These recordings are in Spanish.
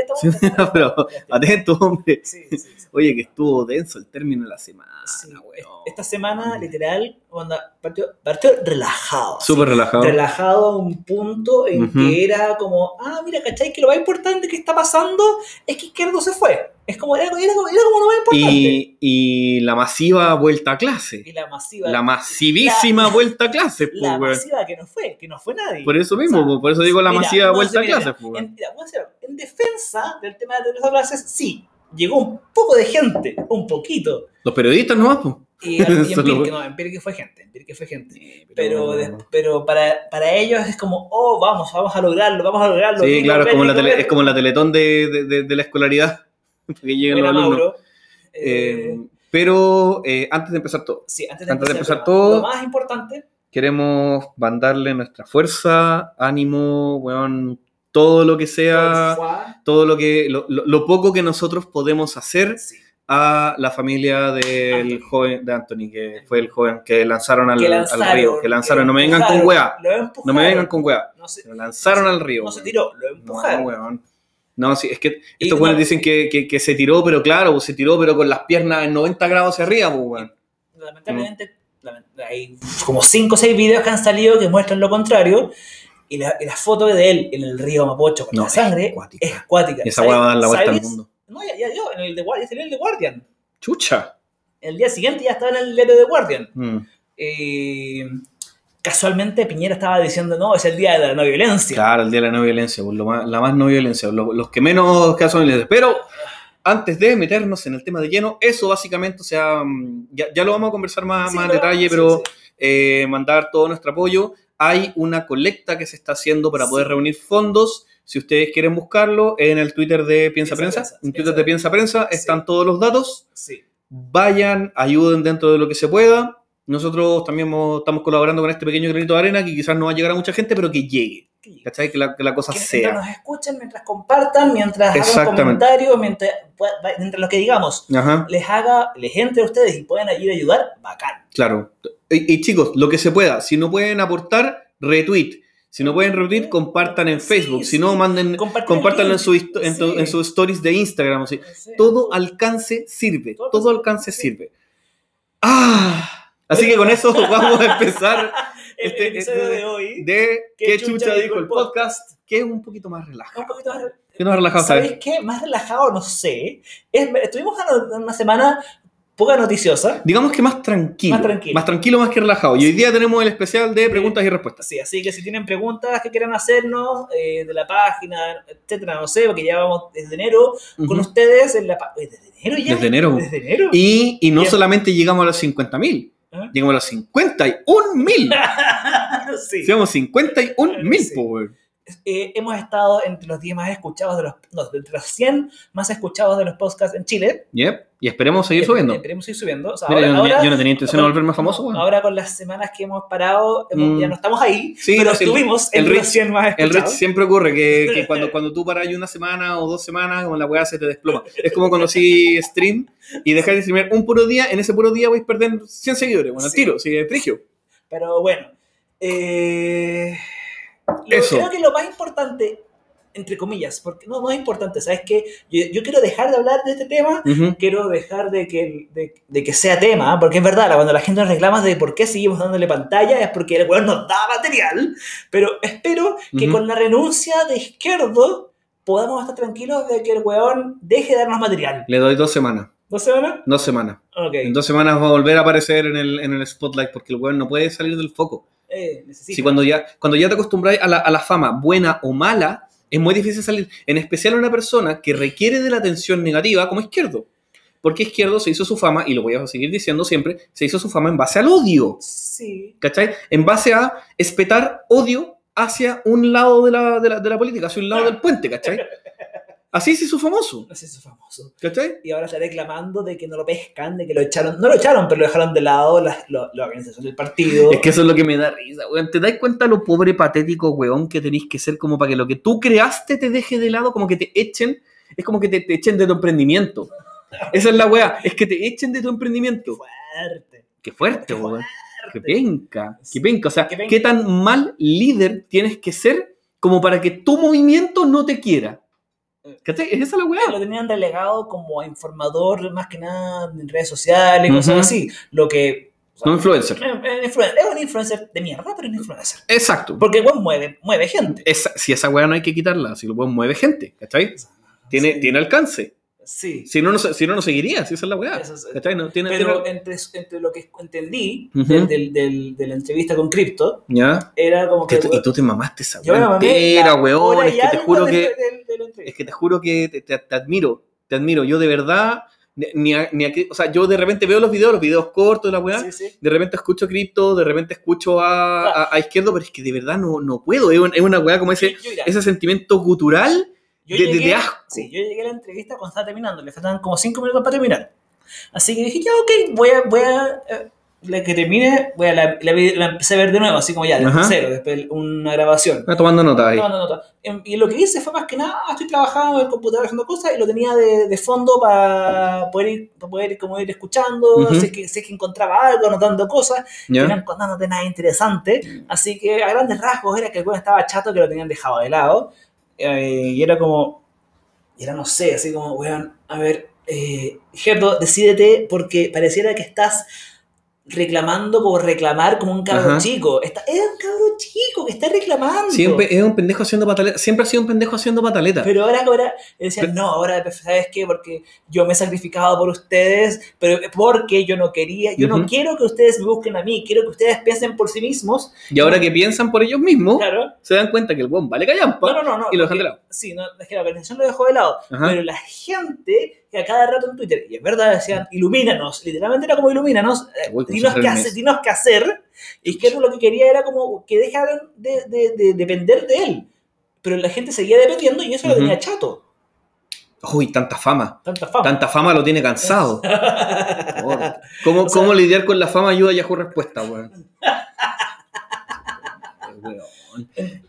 estamos. Sí, pero atento, hombre. Sí, sí, sí. Oye, que estuvo denso el término de la semana, weón. Esta semana, literal, onda, partió, partió relajado. Súper relajado. relajado a un punto en Ujú. que era como, ah, mira, ¿cachai? Que lo más importante que está pasando es que Izquierdo se fue. Es como, era, era era como lo más importante. Y, y la masiva vuelta a clase. Y la masiva. La masivísima vuelta a clase, pues, la weón. masiva que no fue, que no fue nadie. Por eso mismo, O sea, pues, por eso digo la mira, masiva no, vuelta a mira, clase, pues. En, mira, a decir algo. En defensa del tema de las clases, sí, llegó un poco de gente, un poquito. Los periodistas nomás, pues. Y, y en no, en Pirque fue gente, en Pirque fue gente. Pero, des- pero para, para ellos es como, oh, vamos, vamos a lograrlo, vamos a lograrlo. Sí, claro, es como, la tele- es como la teletón de, de- de- de la escolaridad. Que lleguen los alumnos. Mauro. Eh, pero eh, antes de empezar todo, sí, antes de antes de empezar, empezar el tema, todo- lo más importante, queremos mandarle nuestra fuerza, ánimo, weón, todo lo que sea, todo lo que, lo, lo- poco que nosotros podemos hacer sí, a la familia del Anthony. joven, de Anthony, que fue el joven que lanzaron al, que al lanzaron, río, que lanzaron, no me vengan con weá, no me vengan con weá, No se, lo lanzaron al río. no se tiró, lo No, empujaron. weón. No, sí, es que Y estos no- weones dicen que, que- que se tiró, pero claro, pues, se tiró, pero con las piernas en 90 grados hacia arriba, pues, weón. lamentablemente lament- hay como 5 o 6 videos que han salido que muestran lo contrario y la, y la foto de él en el río Mapocho con No, la sangre es cuática. es cuática. Esa weá va a dar la vuelta al mundo. No, ya, ya dio, en el de Guardian, salió en el de Guardian. Chucha. El día siguiente ya estaba en el diario de Guardian. Mm. Eh, casualmente Piñera estaba diciendo, no, es el día de la no violencia. Claro, el día de la no violencia, pues, lo más- la más no violencia, lo- los, que menos casos violencia. Pero antes de meternos en el tema de lleno, eso básicamente, o sea, mm, ya, ya lo vamos a conversar más, Sí, más en detalle, sí, pero sí. eh, mandar todo nuestro apoyo. Hay una colecta que se está haciendo para poder reunir fondos. Si ustedes quieren buscarlo, en el Twitter de Piensa Piensa Prensa, Prensa, en Twitter de Piensa Prensa, están todos los datos. Sí. Vayan, ayuden dentro de lo que se pueda. Nosotros también mo- estamos colaborando con este pequeño granito de arena que quizás no va a llegar a mucha gente, pero que llegue. ¿Cachai? Que la, que la cosa que sea. mientras nos escuchen, mientras compartan, mientras hagan comentarios, mientras, pueda- mientras lo que digamos Ajá, les haga, les entre a ustedes y puedan ir a ayudar, bacán. claro. Y, y chicos, lo que se pueda. Si no pueden aportar, retweet. Si no pueden retweet, compartan en Sí, Facebook. Si sí. no, manden, compártanlo en, su, en, Sí. en sus stories de Instagram. Todo alcance sirve. Todo Todo alcance- sirve. ¡Ah! Así que con eso vamos a empezar el este- episodio este- de hoy de ¿Qué ¿Qué chucha dijo el podcast? Que es un poquito más relajado. un poquito más, Que relajado, ¿sabes ¿sabes? qué? Más relajado, no sé. Es- estuvimos una, una semana poca noticiosa. Digamos que más tranquilo. Más tranquilo. Más tranquilo, más que relajado. Y hoy día tenemos el especial de preguntas y respuestas. Sí, así que si tienen preguntas que quieran hacernos eh, de la página, etcétera, no sé, porque ya vamos desde enero con Ujú. ustedes en la. ¿Desde enero ya? Desde enero. Desde enero. Y, y no solamente llegamos a los 50.000, ¿Ah? llegamos a los 51.000. sí. Llegamos a 51.000, Sí. Eh, hemos estado entre los 10 más escuchados de los. No, entre los 100 más escuchados de los podcasts en Chile. Yep. Y esperemos seguir subiendo. Esperemos ir subiendo. O sea, Mira, ahora, yo, no, yo no tenía intención de volverme famoso, no, weón. ahora con las semanas que hemos parado, hemos- Mm. ya no estamos ahí, Sí, pero sí, el- estuvimos el los Rich- 100 más El escuchados. Rich siempre ocurre que, que cuando, cuando tú paras una semana o dos semanas, como la weá se te desploma. Es como cuando si stream y dejas de streamear un puro día, en ese puro día vais perdiendo 100 seguidores, bueno, Sí. tiro, sí, es frigio. Pero bueno, eh, lo- Eso. creo que lo más importante, entre comillas, porque no, no es importante, ¿sabes qué? Yo, yo quiero dejar de hablar de este tema, Ujú. quiero dejar de que, de, de que sea tema, porque es verdad, cuando la gente nos reclama de por qué seguimos dándole pantalla es porque el weón nos da material, pero espero que Ujú. con la renuncia de Izquierdo podamos estar tranquilos de que el weón deje de darnos material. Le doy dos semanas, ¿No se van? dos semanas. Ok. En dos semanas va a volver a aparecer en el, en el spotlight porque el weón no puede salir del foco. Eh, necesito. Si cuando ya, cuando ya te acostumbráis a la, a la fama, buena o mala, es muy difícil salir. En especial a una persona que requiere de la atención negativa como izquierdo. Porque izquierdo se hizo su fama, y lo voy a seguir diciendo siempre, se hizo su fama en base al odio. Sí. ¿Cachai? En base a espetar odio hacia un lado de la, de la, de la política, hacia un lado del puente, ¿cachai? Así se hizo famoso, sé si es famoso. ¿cachai? y ahora está reclamando de que no lo pescan, de que lo echaron, no lo echaron, pero lo dejaron de lado la, lo- la organización del partido. Es que eso es lo que me da risa, weón. ¿Te das cuenta lo pobre patético, weón, que tenéis que ser como para que lo que tú creaste te deje de lado, como que te echen? Es como que te, te echen de tu emprendimiento. Esa es la weá, es que te echen de tu emprendimiento. Fuerte. Qué fuerte, weón. Qué penca, qué penca. O sea, Qué penca. qué tan mal líder tienes que ser como para que tu movimiento no te quiera. ¿Cachai? Es esa la Lo weá. tenían relegado como informador, más que nada en redes sociales, cosas Ujú. así. Lo que. o sea, No influencer. es un influen- es un influencer de mierda, pero es un influencer. Exacto. Porque igual mueve, mueve gente. Esa- si esa weá no hay que quitarla, si lo weón mueve gente, ¿cachai? Tiene, Sí. tiene alcance. Sí. Si no, no, si no, no seguiría, si esa es la weá. Es- ¿Cachai? No, tiene, Pero tiene- entre, entre lo que entendí Ujú. del, del- del- de la entrevista con Crypto, ¿Ya? era como que. Tú- y tú te mamaste esa weá entera, weón. Es que te juro que... Es que te juro que te, te- te admiro, te admiro. Yo de verdad, ni, a- ni a o sea, yo de repente veo los videos, los videos cortos de la weá, Sí, sí. de repente escucho cripto, de repente escucho a, a- a izquierdo, pero es que de verdad no, no puedo. Es, un- es una weá como ese, Yo- yo, mira, ese sentimiento gutural. Yo de- de- de llegué- asco. Sí, yo llegué a la entrevista cuando estaba terminando, le faltaban como 5 minutos para terminar. Así que dije, ya, ok, voy a, voy a, eh, la que termine, voy a la, la, la empecé a ver de nuevo, así como ya, de Ajá. cero, después una grabación. Está tomando nota ahí. No, no, no. Em, Y lo que hice fue más que nada, ah, estoy trabajando en el computador haciendo cosas y lo tenía de, de fondo para poder ir, para poder como ir escuchando, Ujú. si, es que, si es que encontraba algo, anotando cosas, que no ¿Ya? encontrándote nada interesante. Así que a grandes rasgos era que el weón estaba chato que lo tenían dejado de lado. Eh, y era como, y era no sé, así como, weón, a ver, eh, Gerdo, decídete porque pareciera que estás reclamando por reclamar como un cabro Ajá. chico. Está, es un cabro chico que está reclamando. Siempre es un pendejo haciendo pataleta. Siempre ha sido un pendejo haciendo pataleta. Pero ahora, ahora, decían, no, ahora, ¿sabes qué? Porque yo me he sacrificado por ustedes, pero porque yo no quería, yo Ujú. no quiero que ustedes me busquen a mí, quiero que ustedes piensen por sí mismos. y ahora que piensan por ellos mismos, Claro. se dan cuenta que el weón vale callampa. No, no, no, y lo dejan de lado. Sí, no, es que la organización lo dejó de lado. Ajá. Pero la gente que a cada rato en Twitter, y es verdad, decían, ilumínanos, literalmente era como ilumínanos, dinos, qué hacer, dinos qué hacer. Y Izquierdo lo que quería era como que dejaran de, de- de depender de él. Pero la gente seguía dependiendo y eso lo tenía chato. Uy, tanta fama. Tanta fama. Tanta fama lo tiene cansado. ¿Cómo, O sea- cómo lidiar con la fama ayuda a Yahoo Respuesta, weón?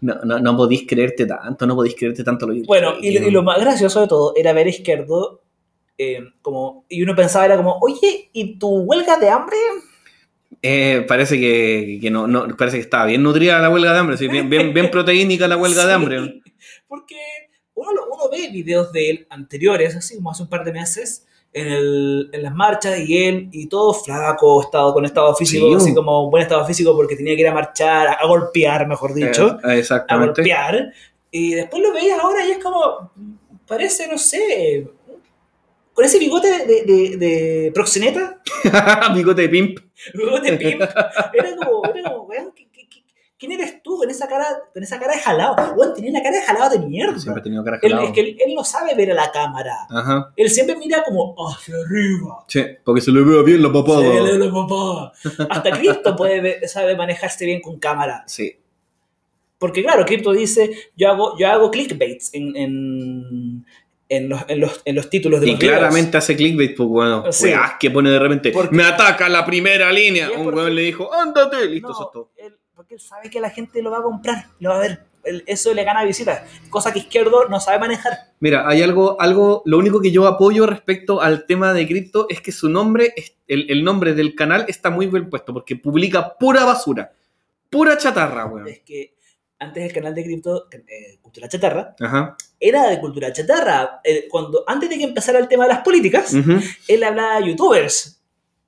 No, no, no podéis creerte tanto, no podéis creerte tanto lo Bueno, y, lo- y lo más gracioso de todo era ver a Izquierdo eh, como, y uno pensaba, era como, oye, ¿y tu huelga de hambre? Eh, parece que, que no, no, parece que estaba bien nutrida la huelga de hambre, sí, bien, bien, bien proteínica la huelga de hambre. Porque uno, uno ve videos de él anteriores, así como hace un par de meses, en, el- en las marchas, y él, y todo flaco, estado, con estado físico, Sí, así uh. como buen estado físico porque tenía que ir a marchar, a, a golpear, mejor dicho, Eh, a exactamente. golpear. Y después lo veías ahora y es como, parece, no sé, con ese bigote de, de, de proxeneta, Bigote de pimp. bigote pimp, era como, era como, weón, ¿qué- qué- qué- ¿quién eres tú con esa cara, con esa cara de jalado? Weón, tenía la cara de jalado de mierda. Siempre he tenido cara Él, jalado. es que él, él no sabe ver a la cámara. Ajá. Él siempre mira como hacia arriba. Sí, porque se le vea bien la papada. Se le ve la papá. Hasta Crypto puede ver- sabe manejarse bien con cámara. Sí. Porque claro, Crypto dice, yo hago, yo hago clickbaits en, en, en, los, en, los, en los títulos de Y los videos. claramente hace clickbait, pues bueno, Sí. que pone de repente, Porque- me ataca la primera línea. Un weón le dijo, ándate, listo, No, eso es todo. él- porque él sabe que la gente lo va a comprar, lo va a ver. Él- eso le gana visitas. Cosa que Izquierdo no sabe manejar. Mira, hay algo, algo, lo único que yo apoyo respecto al tema de cripto es que su nombre, el, el nombre del canal está muy bien puesto, porque publica pura basura, pura chatarra, weón. Es que antes el canal de Crypto, eh, Cultura Chatarra, Ajá. Era de cultura chatarra. Eh, cuando, antes de que empezara el tema de las políticas, él hablaba de youtubers.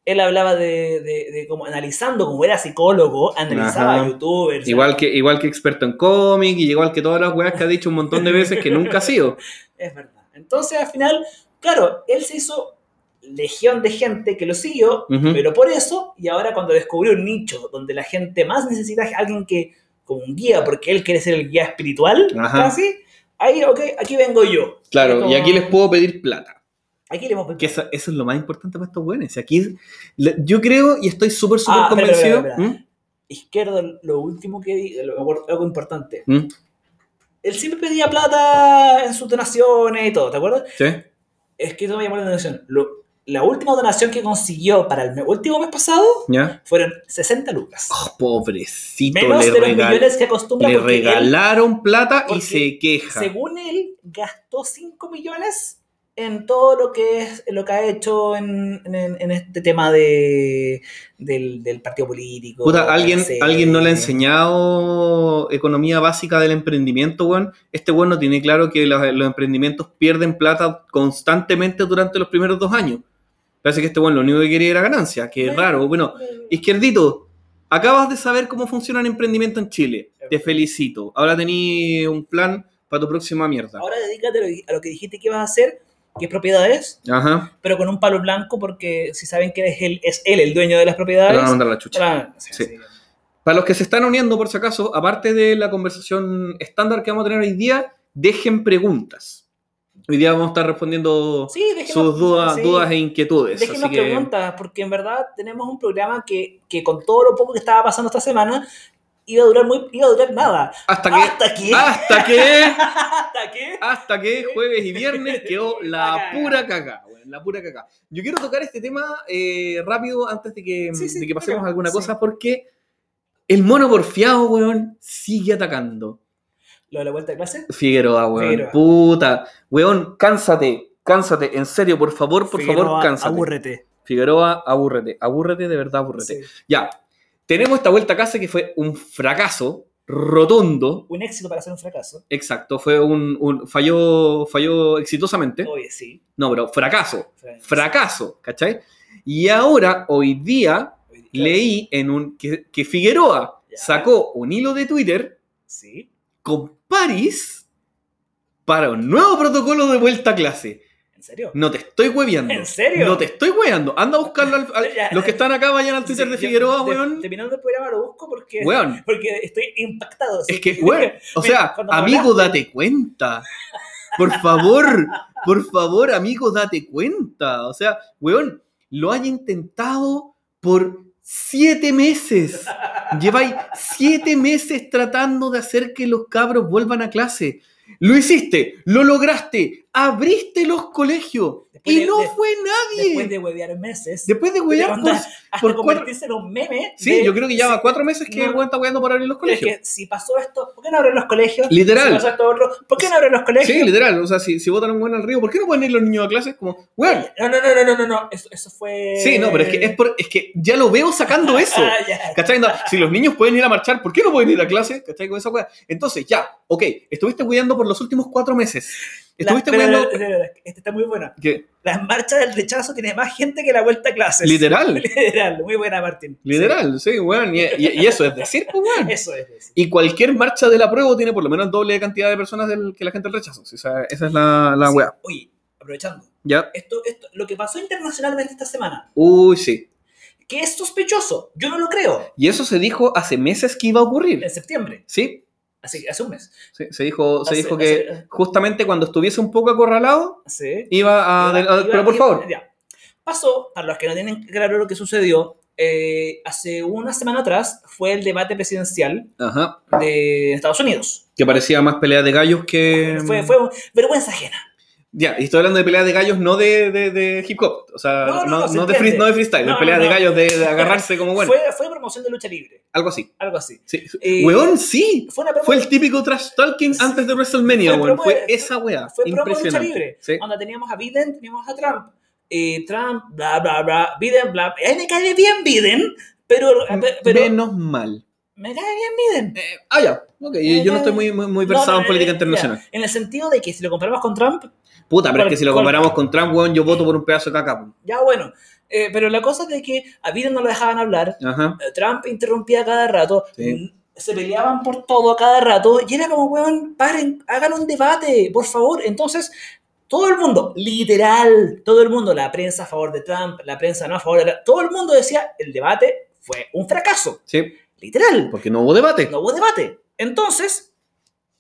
Él hablaba de, de, de como analizando, como era psicólogo, analizaba Ajá. a youtubers. Igual que, igual que experto en cómic y igual que todas las weas que ha dicho un montón de veces que nunca ha sido. Es verdad. Entonces, al final, claro, él se hizo legión de gente que lo siguió, pero por eso, y ahora cuando descubrió un nicho donde la gente más necesita a alguien que, como un guía, porque él quiere ser el guía espiritual, Ajá. casi, ahí, ok, aquí vengo yo. Claro, Como- y aquí les puedo pedir plata. Aquí le hemos Que eso, eso es lo más importante para estos buenos. Aquí, yo creo y estoy súper, súper Ah, espera, convencido. espera, espera. Izquierdo, lo último que di- lo- algo importante. ¿Mm? ¿Mm? Él siempre pedía plata en sus donaciones y todo, ¿te acuerdas? ¿Sí? Es que eso me llamó la atención. Lo- la última donación que consiguió para el último mes pasado ¿Ya? fueron 60 lucas. Oh, pobrecito, Menos le, de los millones que acostumbra le él, regalaron plata y se queja. según él, gastó 5 millones en todo lo que es lo que ha hecho en, en- en este tema de, del, del partido político. Puta, ¿alguien. ¿alguien no le ha enseñado economía básica del emprendimiento, weón? Este weón no tiene claro que los, los emprendimientos pierden plata constantemente durante los primeros dos años. Parece que este weón lo único que quería era ganancia, que es raro. Bueno, Izquierdito, acabas de saber cómo funciona el emprendimiento en Chile. Te felicito. Ahora tení un plan para tu próxima mierda. Ahora dedícate a lo, que dijiste que ibas a hacer, que es propiedades, Ajá. pero con un palo blanco, porque si saben que es él, es él el dueño de las Te propiedades. van a mandar la chucha. Claro, sí, Sí. sí. Para los que se están uniendo, por si acaso, aparte de la conversación estándar que vamos a tener hoy día, dejen preguntas. Hoy día vamos a estar respondiendo Sí, déjenos- sus dudas, sí. dudas e inquietudes. Déjenos así que, preguntas, porque en verdad tenemos un programa que, que con todo lo poco que estaba pasando esta semana iba a durar muy, iba a durar nada. hasta que, ¿Hasta qué? hasta que, ¿Hasta que jueves y viernes quedó la pura caca, la pura caca. Yo quiero tocar este tema eh, rápido antes de que, Sí, sí, de que pasemos a alguna sí. cosa, porque el mono porfiado, weón, sigue atacando. ¿Lo de la vuelta de clase? Figueroa, weón. Figueroa. Puta. Weón, cánsate. Cánsate. En serio, por favor, por favor, cánsate. Abúrrete. Figueroa, abúrrete. Abúrrete, de verdad, abúrrete. Sí. Ya. Tenemos esta vuelta a casa que fue un fracaso rotundo. Un éxito para hacer un fracaso. Exacto. Fue un. un- falló, falló exitosamente. Oye, sí. No, pero fracaso. Fracaso. Fracaso. ¿Cachai? Y ahora, hoy día, leí en un. que, que Figueroa Ya. sacó un hilo de Twitter Sí. con Paris para un nuevo protocolo de vuelta a clase. ¿En serio? No te estoy hueveando. ¿En serio? No te estoy hueveando. Anda a buscarlo. al- los que están acá vayan al Twitter Sí, de Figueroa, weón. Terminando el programa lo busco porque, Weón. porque estoy impactado. Es que, weón. O sea, amigo, hablaste- date cuenta. Por favor. Por favor, amigo, date cuenta. O sea, weón, lo han intentado por siete meses. Lleváis siete meses tratando de hacer que los cabros vuelvan a clase. Lo hiciste, lo lograste, abriste los colegios Después y de- no de- fue nadie. Después de huevear meses. Después de huevear por- hasta por cuatro- convertirse en un meme. Sí, de- yo creo que ya va sí, cuatro meses que no. el está hueando por abrir los Es colegios. que si pasó esto, ¿por qué no abren los colegios? Literal. Si pasó esto otro, ¿por qué no abren los colegios? Sí, literal. O sea, si, si botan un weón al río, ¿por qué no pueden ir los niños a clases? Como, weón. No, no, no, no, no, no, no. Eso, eso fue. Sí, no, pero es que, es, por- es que ya lo veo sacando eso. ¿Cachai? No, si los niños pueden ir a marchar, ¿por qué no pueden ir a clase? ¿Cachai? Con esa weá. Entonces, ya, ok, estuviste hueando por los últimos cuatro meses. Estuviste pero- Este está muy buena. ¿Qué? Las marchas del rechazo tiene más gente que la vuelta a clases. Literal. Literal, muy buena, Martín. Literal, sí, weón. Y, y- y eso es decir, pues, Sí, weón. eso es. eso. Y cualquier marcha del apruebo tiene por lo menos el doble de cantidad de personas del- que la gente del rechazo. Sí, esa, esa es la, la Sí. weá. Oye, aprovechando. ¿Ya? Esto, esto, lo que pasó internacionalmente esta semana, Uy, sí. que es sospechoso, yo no lo creo, Y eso se dijo hace meses que iba a ocurrir. en septiembre, Sí, así, hace un mes. sí, se dijo, se Hace- dijo que hace- justamente cuando estuviese un poco acorralado, Sí. iba a... Iba- a- iba- pero por iba- favor. ya. Pasó, para los que no tienen claro lo que sucedió, eh, hace una semana atrás fue el debate presidencial Ajá. de Estados Unidos. Que parecía más pelea de gallos que... Fue, fue vergüenza ajena. Ya, y estoy hablando de pelea de gallos no de, de, de hip hop. O sea, No, no, no, no, se no de, free- freestyle, de pelea no, de gallos de, de agarrarse como bueno. Fue, fue promoción de lucha libre, Algo así. algo así. Sí. Eh, Weón, sí. Fue una promo, Fue el típico trash talking Sí. antes de WrestleMania, Fue weón. Fue esa weá. fue promo de lucha Impresionante. libre. Sí. Donde teníamos a Biden, teníamos a Trump. Eh, Trump, bla, bla, bla. Biden, bla. A mí me cae bien Biden, pero, pero Menos mal. Me cae bien Biden. Eh, ah, ya. Ok, yo no estoy muy, muy, muy versado No, en política eh, internacional. ya. En el sentido de que si lo comparamos con Trump, Puta, pero es ¿Cuál- que si lo comparamos con Trump, weón, yo voto por un pedazo de caca. ya bueno. Eh, pero la cosa es de que a Biden no lo dejaban hablar. Ajá. eh, Trump interrumpía cada rato. Sí. mm, Se peleaban por todo a cada rato. Y era como, weón, paren, hagan un debate, por favor. Entonces, todo el mundo, literal, todo el mundo, la prensa a favor de Trump, la prensa no a favor de Trump, todo el mundo decía, el debate fue un fracaso. Sí, Literal. porque no hubo debate. no hubo debate. Entonces,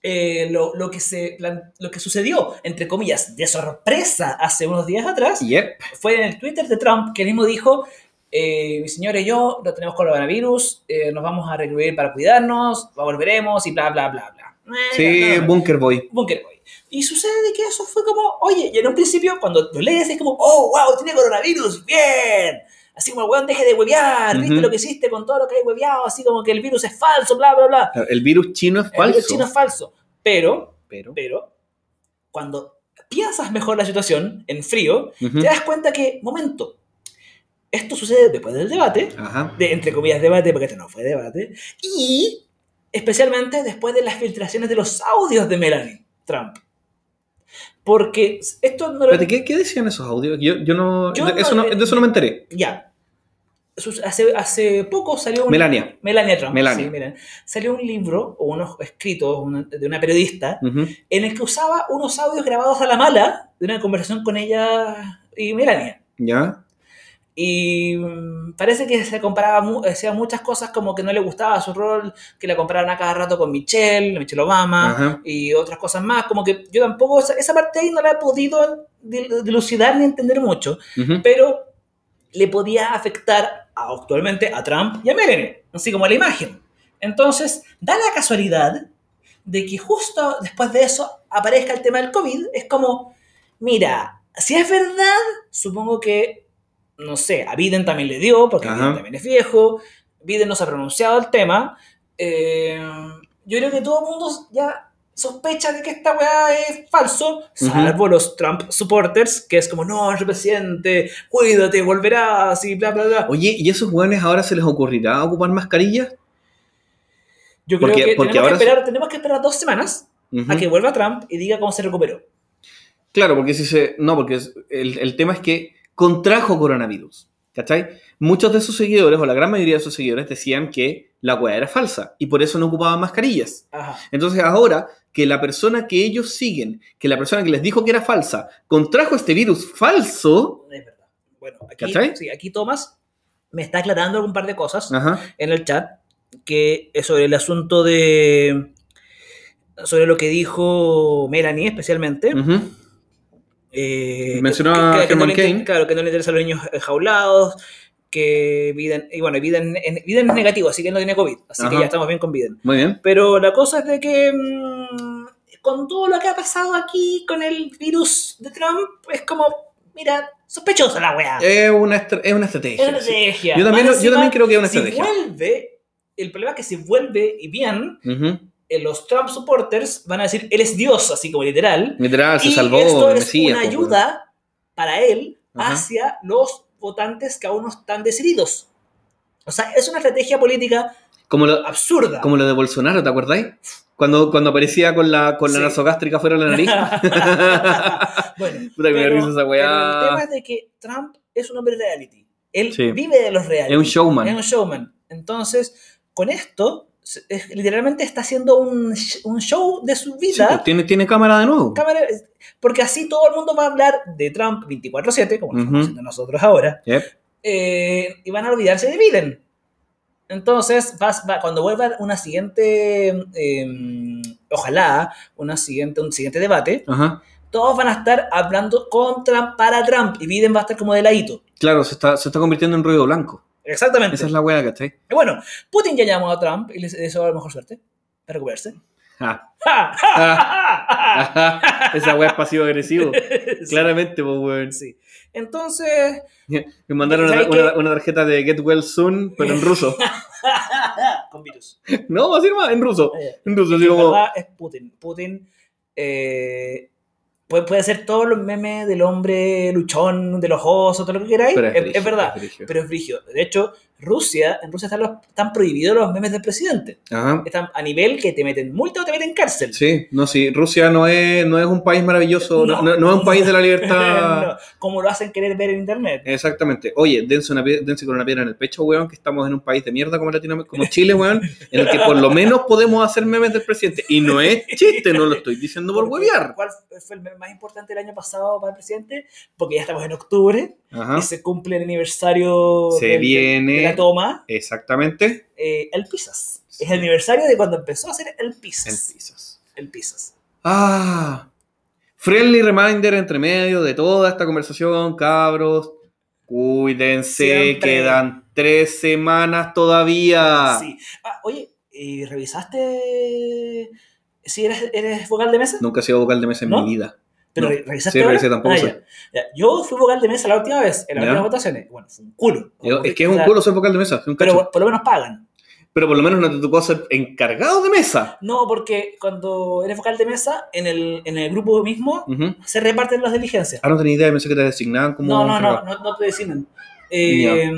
eh, lo, lo que se, lo que sucedió, entre comillas, de sorpresa hace unos días atrás, Yep. fue en el Twitter de Trump, que él mismo dijo, eh, mi señora y yo no tenemos coronavirus, eh, nos vamos a recluir para cuidarnos, volveremos y bla, bla, bla, bla. Eh, Sí, no, no, no. Bunker Boy. Bunker Boy. Y sucede de que eso fue como, oye, y en un principio cuando lo lees es como, oh, wow, tiene coronavirus, bien. Así como, weón, deje de huevear, ¿viste Ujú. lo que hiciste con todo lo que hay hueveado? Así como que el virus es falso, bla, bla, bla. El virus chino es El virus falso. chino es falso. Pero, Pero. pero, cuando piensas mejor la situación en frío, Ujú. te das cuenta que, momento, esto sucede después del debate, Ajá. de, entre comillas debate, porque esto no fue debate, y especialmente después de las filtraciones de los audios de Melanie Trump. Porque esto no lo... ¿qué, qué decían esos audios? Yo, yo no, Yo eso no, de eso no me enteré. Ya. Hace, hace poco salió un... Melania. Melania Trump. Melania. sí, Melania. Salió un libro o unos escritos una- de una periodista en el que usaba unos audios grabados a la mala de una conversación con ella y Melania. ¿Ya? Y mm, parece que se comparaba, decía muchas cosas como que no le gustaba su rol, que la comparaban a cada rato con Michelle, Michelle Obama Ajá. y otras cosas más. Como que yo tampoco, esa, esa parte ahí no la he podido dil- dilucidar ni entender mucho, pero le podía afectar a- actualmente a Trump y a Melanie, así como a la imagen. Entonces, da la casualidad de que justo después de eso aparezca el tema del COVID. Es como, mira, si es verdad, supongo que, no sé, a Biden también le dio, porque Ajá. Biden también es viejo, Biden no se ha pronunciado el tema. Eh, yo creo que todo el mundo ya sospecha de que esta weá es falso, salvo los Trump supporters, que es como, no, es presidente, cuídate, volverás y bla, bla, bla. Oye, ¿y esos hueones ahora se les ocurrirá ocupar mascarillas? Yo creo porque- que, porque tenemos, que esperar, tenemos que esperar dos semanas a que vuelva Trump y diga cómo se recuperó. Claro, porque si se. No, porque el, el tema es que contrajo coronavirus. ¿Cachai? Muchos de sus seguidores, o la gran mayoría de sus seguidores, decían que la weá era falsa y por eso no ocupaban mascarillas. Ajá. Entonces ahora que la persona que ellos siguen, que la persona que les dijo que era falsa, contrajo este virus falso. Es verdad. Bueno, aquí, ¿Cachai? sí, aquí Tomás me está aclarando algún par de cosas Ajá. en el chat que es sobre el asunto de sobre lo que dijo Melanie especialmente. Eh, Mencionó que- a que- que no Herman Cain. Claro, que no le interesan los niños enjaulados, que Biden, y bueno, Biden, en- Biden es negativo, así que no tiene COVID, así que Ajá. ya estamos bien con Biden. Muy bien. Pero la cosa es de que mm, con todo lo que ha pasado aquí con el virus de Trump, es como, mira, sospechosa la weá. Es una, es una estrategia. es una sí. estrategia. Yo también Más yo también creo que es una si estrategia. vuelve, el problema es que si vuelve y bien, Ujú. eh, los Trump supporters van a decir, él es Dios, así como literal. Literal, se y salvó esto es Mesías. una ayuda para él Ajá. hacia los votantes que aún no están decididos. O sea, es una estrategia política Como lo, absurda. como lo de Bolsonaro, ¿te acordáis? Cuando, cuando aparecía con la, con la Sí. nasogástrica fuera de la nariz. bueno, Puta que me pero- risa esa pero weá. el tema es de que Trump es un hombre reality. Él Sí. vive de los reality. Es un showman. Es un showman. Entonces, con esto, es- literalmente está haciendo un, un show de su vida. pues, tiene, tiene cámara de nuevo. Cámara- porque así todo el mundo va a hablar de Trump 24-7, como lo estamos haciendo nosotros ahora, Yep. eh, y van a olvidarse de Biden. Entonces, vas- va- cuando vuelva una siguiente, eh, ojalá, una siguiente, un siguiente debate, Ajá. todos van a estar hablando con Trump para Trump y Biden va a estar como de ladito. Claro, se está, se está convirtiendo en ruido blanco. Exactamente. Esa es la weá, ¿cachai? Y bueno, Putin ya llamó a Trump y le deseó la mejor suerte para recuperarse. ¡Ja. Esa weá es pasivo-agresivo. ja! Claramente, pues, weón. Sí. Entonces, Me mandaron una, ¿Sabes una- una tarjeta de Get Well Soon, pero en ruso. con virus. No, así nomás, en ruso. Eh, En ruso, así como. es Putin. Putin eh, puede, puede hacer todos los memes del hombre luchón, de los osos, todo lo que queráis. Pero Es, verdad. Pero es frigio. De hecho, Rusia, en Rusia están, los, están prohibidos los memes del presidente. Ajá. Están a nivel que te meten multa o te meten cárcel. Sí, no, sí. Rusia no es, no es un país maravilloso, no, No. no- no es un país de la libertad. No, como lo hacen querer ver en internet. Exactamente. Oye, dense, una, dense con una piedra en el pecho, weón, que estamos en un país de mierda como Latinoamérica, como Chile, weón, en el que por lo menos podemos hacer memes del presidente. Y no es chiste, no lo estoy diciendo por huevear. ¿Cuál fue el meme más importante el año pasado para el presidente? Porque ya estamos en octubre Ajá. y se cumple el aniversario Se del- viene. de la toma. Exactamente. eh, el Pisas. Es el aniversario de cuando empezó a hacer el Pisas. pisos. El Pisas. Ah. Friendly reminder entre medio de toda esta conversación, cabros. Cuídense, Siempre. quedan tres semanas todavía. Sí. Ah, oye, ¿y ¿revisaste si eres, eres vocal de mesa? Nunca he sido vocal de mesa en ¿No? mi vida. ¿Pero no. re- revisaste Sí, revisé, tampoco Ah, sé. ya. Ya, Yo fui vocal de mesa la última vez, en las últimas votaciones. Bueno, fue un culo. Yo- es que es un culo ser vocal de mesa. un Pero por, lo menos pagan. Pero por lo menos no te tocó ser encargado de mesa. No, porque cuando eres vocal de mesa, en el, en el grupo mismo se reparten las diligencias. Ah, no tenía idea, pensé que te designaban como. No, no, no, no, no te designan. Eh,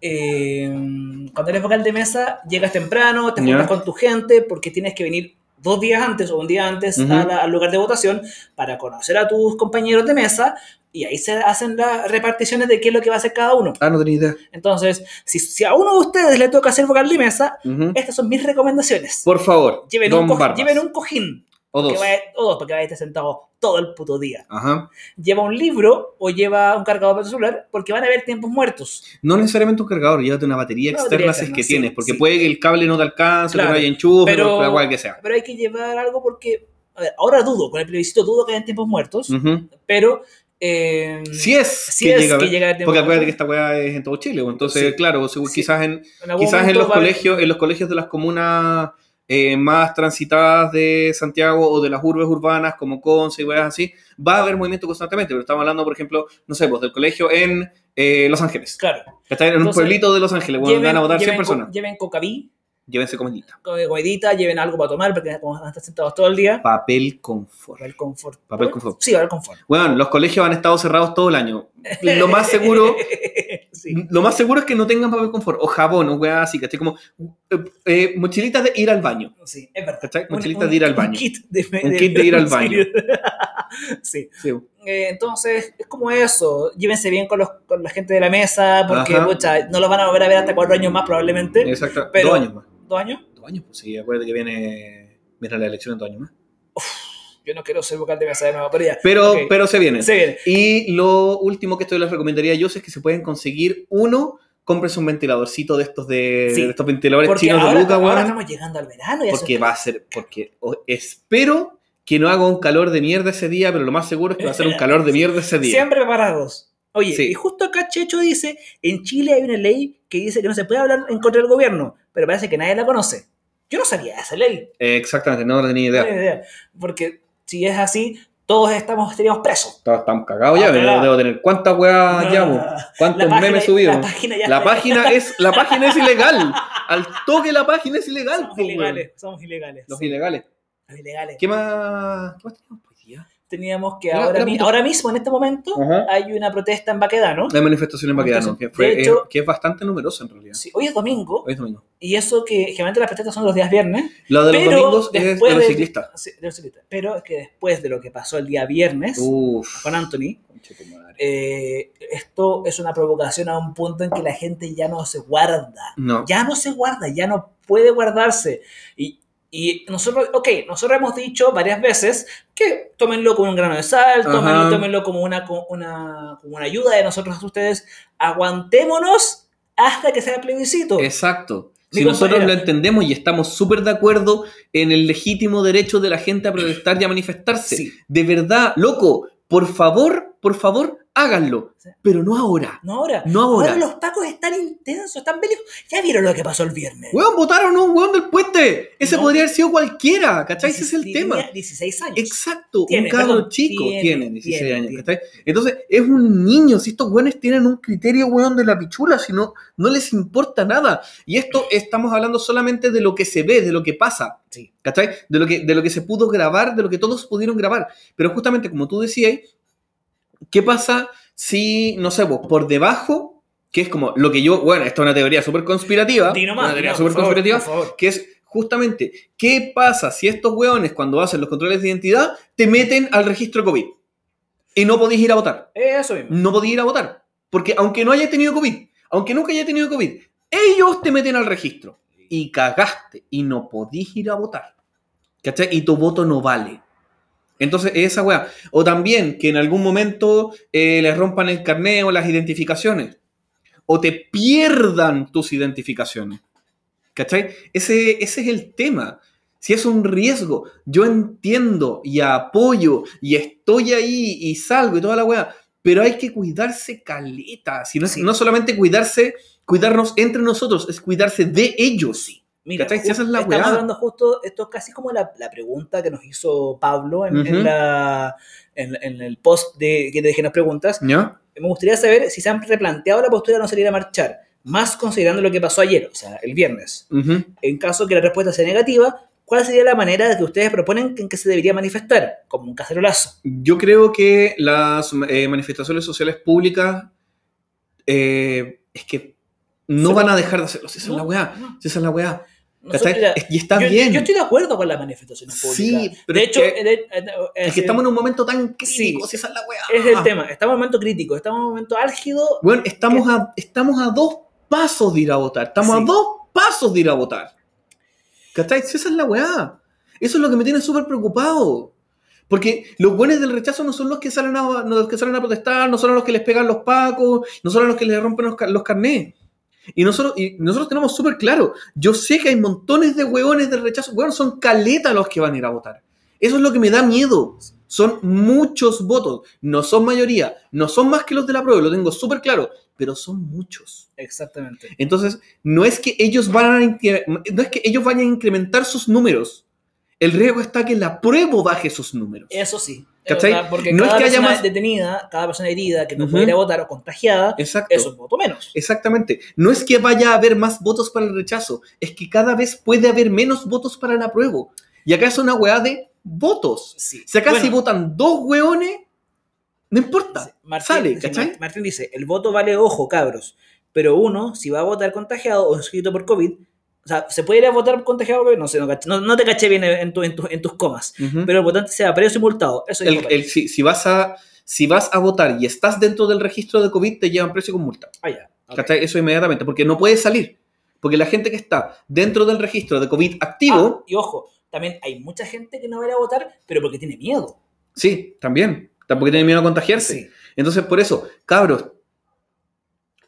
eh, cuando eres vocal de mesa, llegas temprano, te juntas con tu gente, porque tienes que venir dos días antes o un día antes la- al lugar de votación para conocer a tus compañeros de mesa y ahí se hacen las reparticiones de qué es lo que va a hacer cada uno. Ah, no tenía idea. Entonces, si, si a uno de ustedes le toca ser vocal de mesa, estas son mis recomendaciones. Por favor, Lleven don un, co- Barbas. lleven un cojín. O dos. vaya- o dos, porque vaya a estar sentado todo el puto día. Ajá. Lleva un libro o lleva un cargador para tu celular porque van a haber tiempos muertos. No necesariamente un cargador, llévate una batería Una externa si es que sí, tienes, porque sí. puede que el cable no te alcance, Claro, que no haya enchufe, pero- cual que sea. Pero hay que llevar algo porque, a ver, ahora dudo, con el plebiscito dudo que hayan tiempos muertos, Ujú. pero... eh, Si es si que es llega que llega el tiempo Porque acuérdate que esta weá es en todo Chile, pues, entonces, Sí. claro, Sí. quizás en, quizás en los colegios, en los colegios de las comunas eh, más transitadas de Santiago o de las urbes urbanas como Conce y weas así, va a haber movimiento constantemente, pero estamos hablando, por ejemplo, no sé, pues del colegio en eh, Los Ángeles. Claro. Está en un pueblito de Los Ángeles, donde van a votar 100 lleven co- personas. Lleven cocaví, Llévense comidita. co- comidita, lleven algo para tomar porque van a estar sentados todo el día. Papel confort. Para el confort. Papel confort. Sí, para el confort. Bueno, los colegios han estado cerrados todo el año. Lo más seguro sí. Lo más seguro es que no tengan papel confort o jabón o weá así, ¿cachai? Como eh, eh, mochilitas de ir al baño. Sí, es verdad. ¿Cachai? Mochilitas de ir al un baño. kit de, Un kit de ir al baño. sí. Sí. Eh, entonces, es como eso. Llévense bien con, los, con la gente de la mesa, porque pucha, no los van a volver a ver hasta cuatro años más, probablemente. Exacto. Pero- Dos años más. ¿Dos años? Dos años, pues sí, acuérdate que viene, viene la elección en dos años más. Yo no quiero ser vocal de mesa de nuevo, pero ya. Pero, pero se viene. Se viene. Y lo último que esto les recomendaría yo es que se pueden conseguir uno, cómprense un ventiladorcito de estos de, Sí. de estos ventiladores Porque chinos ahora, de Luca, ahora estamos llegando al verano. Y Porque eso- va a ser, porque espero que no haga un calor de mierda ese día, pero lo más seguro es que va a ser un calor de mierda ese día. Siempre preparados. Oye, Sí. y justo acá Checho dice, en Chile hay una ley que dice que no se puede hablar en contra del gobierno, pero parece que nadie la conoce. Yo no sabía esa ley. Eh, exactamente, no tenía No idea. tenía idea. Porque si es así, todos estamos, estaríamos presos. Todos estamos cagados ya, Ah, pero cagado. debo tener cuántas weas No, ya, bo? no. cuántos página- memes subidos. La página ya La está- página es, la página es ilegal. Al toque la página es ilegal. Somos ilegales, somos ilegales. Los sí, ilegales. los ilegales. ¿Qué más? ¿Qué más tenemos? Teníamos que Era- ahora, era mi- ahora mismo, en este momento, Ajá. hay una protesta en Baquedano. La manifestación en Baquedano, que, fue, de hecho- eh, que es bastante numerosa en realidad. Sí, hoy es domingo, Hoy es domingo. y eso que generalmente las protestas son los días viernes. Lo de los domingos es de los ciclistas. Sí, de los ciclistas. Pero es que después de lo que pasó el día viernes Uf. con Anthony, eh, esto es una provocación a un punto en que la gente ya no se guarda. No. Ya no se guarda, ya no puede guardarse. Y, y nosotros, ok, nosotros hemos dicho varias veces que tómenlo como un grano de sal, tómenlo, tómenlo como, una, como, una, como una ayuda de nosotros a ustedes. Aguantémonos hasta que sea el plebiscito. Exacto. Mi Si nosotros lo entendemos y estamos súper de acuerdo en el legítimo derecho de la gente a protestar y a manifestarse. Sí. De verdad, loco, por favor, por favor, háganlo. Pero no ahora. No ahora. No ahora. los pacos están intensos, están bélicos. Ya vieron lo que pasó el viernes. Weón, votaron a un weón del puente. Ese No. podría haber sido cualquiera, ¿cachai? Ese es el tema. 16 años. Exacto, Tiene, un cabro chico tiene, tiene, 16 tiene, años. ¿cachai? Entonces, es un niño, si estos weones tienen un criterio, weón, de la pichula, si no, no les importa nada. Y esto estamos hablando solamente de lo que se ve, de lo que pasa, Sí. ¿cachai? De lo que, de lo que se pudo grabar, de lo que todos pudieron grabar. Pero justamente, como tú decías, ¿qué pasa si, no sé, vos, por debajo, que es como lo que yo, bueno, esta es una teoría súper conspirativa, Di nomás, una teoría no, súper conspirativa, por favor. que es justamente qué pasa si estos hueones cuando hacen los controles de identidad te meten al registro COVID y no podéis ir a votar. Eso mismo. No podéis ir a votar. Porque aunque no hayas tenido COVID, aunque nunca hayas tenido COVID, ellos te meten al registro y cagaste y no podéis ir a votar. ¿Cachai? Y tu voto no vale. Entonces, esa weá. O también que en algún momento eh, les rompan el carnet o las identificaciones. O te pierdan tus identificaciones. ¿Cachai? Ese, ese es el tema. Si es un riesgo, yo entiendo y apoyo y estoy ahí y salgo y toda la weá, pero hay que cuidarse caleta. Si no, Sí. no solamente cuidarse, cuidarnos entre nosotros, es cuidarse de ellos. Mira, ¿Cachai? Si esa es la estamos hablando justo, esto es casi como la, la pregunta que nos hizo Pablo en, la, en, en el post de que te dejé las preguntas. Me gustaría saber si se han replanteado la postura de no salir a marchar. más considerando lo que pasó ayer, o sea, el viernes. En caso que la respuesta sea negativa, ¿cuál sería la manera de que ustedes proponen en que se debería manifestar? Como un cacerolazo. Yo creo que las eh, manifestaciones sociales públicas eh, es que no van va- a dejar de hacerlo. Si esa es la weá. No. Si esa es la weá. Nosotros Y está yo, bien. yo estoy de acuerdo con las manifestaciones públicas. Sí, pero de es hecho, que- Es que estamos en un momento tan crítico. Sí. Si esa es la weá. es el tema. Estamos en un momento crítico, estamos en un momento álgido. Bueno, estamos a, estamos a dos pasos de ir a votar. Estamos Sí. a dos pasos de ir a votar. ¿Cachai? Si esa es la weá. Eso es lo que me tiene súper preocupado. Porque los buenos del rechazo no son los que salen a, no los que salen a protestar, no son los que les pegan los pacos, no son los que les rompen los, los carnés. Y nosotros, y nosotros tenemos súper claro, yo sé que hay montones de hueones del rechazo, bueno, son caletas los que van a ir a votar. Eso es lo que me da miedo. Son muchos votos, no son mayoría, no son más que los de la prueba, lo tengo súper claro, pero son muchos. Exactamente. Entonces, no es que ellos van a no es que ellos vayan a incrementar sus números. El riesgo está que la prueba baje sus números. Eso sí. Es ¿Cachai? Porque No es cada que haya más- detenida, cada persona herida que no Ujú. puede ir a votar o contagiada, Exacto. es un voto menos. Exactamente. No es que vaya a haber más votos para el rechazo, es que cada vez puede haber menos votos para la prueba. Y acá es una weá de votos. Sí. Si acá Bueno, si votan dos weones, no importa. Martín, Sale, Martín dice, el voto vale ojo, cabros. Pero uno, si va a votar contagiado o inscrito por COVID, sea, ¿se puede ir a votar contagiado? No sé, no, no- no te caché bien en, tu- en tu- en tus comas. Pero el votante sea preso y multado. Eso El- el- si, si vas a, si vas a votar y estás dentro del registro de COVID, te llevan precio con multa. Ah, ya. Eso inmediatamente, porque no puedes salir. Porque la gente que está dentro del registro de COVID activo, Ah, y ojo, también hay mucha gente que no va a ir a votar, pero porque tiene miedo. sí, también. Tampoco tiene miedo a contagiarse. Sí. Entonces, por eso, cabros,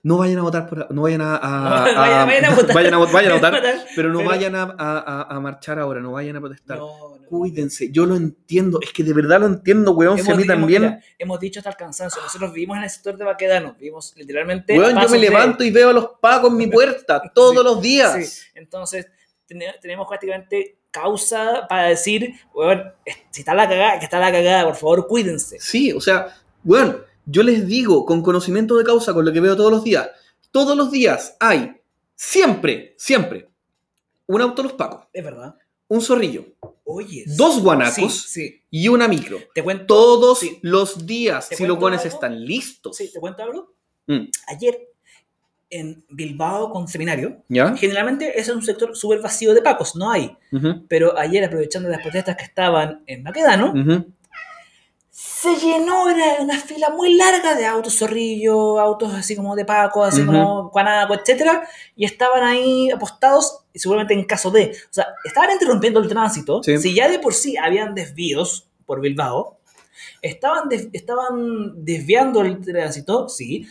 no vayan a votar, por, no vayan a, a- a- vayan, vayan a votar. vayan a, vayan a votar, pero no Pero- vayan a, a- a- a marchar ahora, no vayan a protestar. No, no. Cuídense, yo lo entiendo, es que de verdad lo entiendo, weón, si a mí Hemos- también. mira, hemos dicho hasta el cansancio. Nosotros vivimos en el sector de Baquedano. Vivimos literalmente. Weón, yo me de- levanto y veo a los pacos en mi puerta todos Sí, los días. Sí, entonces tene- tenemos prácticamente causa para decir, weón, si está la cagada, que está la cagada, por favor, cuídense. Sí, o sea, bueno, yo les digo con conocimiento de causa, con lo que veo todos los días, todos los días hay, siempre, siempre, un auto los pacos, Es verdad. un zorrillo, Oye. dos guanacos sí. y una micro. Te cuento. Todos Sí. los días, ¿Te si los guanes están listos. Sí, te cuento algo. Mm, Ayer, en Bilbao con seminario, ¿Ya? generalmente ese es un sector súper vacío de pacos, no hay. Pero ayer, aprovechando las protestas que estaban en Baquedano, ujú. Se llenó, era una fila muy larga de autos zorrillo, autos así como de Paco, así como Guanaco, etcétera, y estaban ahí apostados, y seguramente en caso de. O sea, estaban interrumpiendo el tránsito. Sí. Si ya de por sí habían desvíos por Bilbao, estaban, des- estaban desviando el tránsito, sí.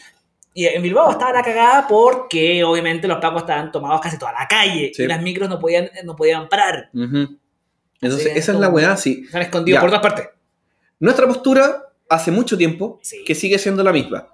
Y en Bilbao estaba la cagada porque obviamente los pacos estaban tomados casi toda la calle Sí. y las micros no podían, no podían parar. Entonces, Así esa es la weá, sí. Se han escondido Ya. por todas partes. Nuestra postura hace mucho tiempo Sí. que sigue siendo la misma.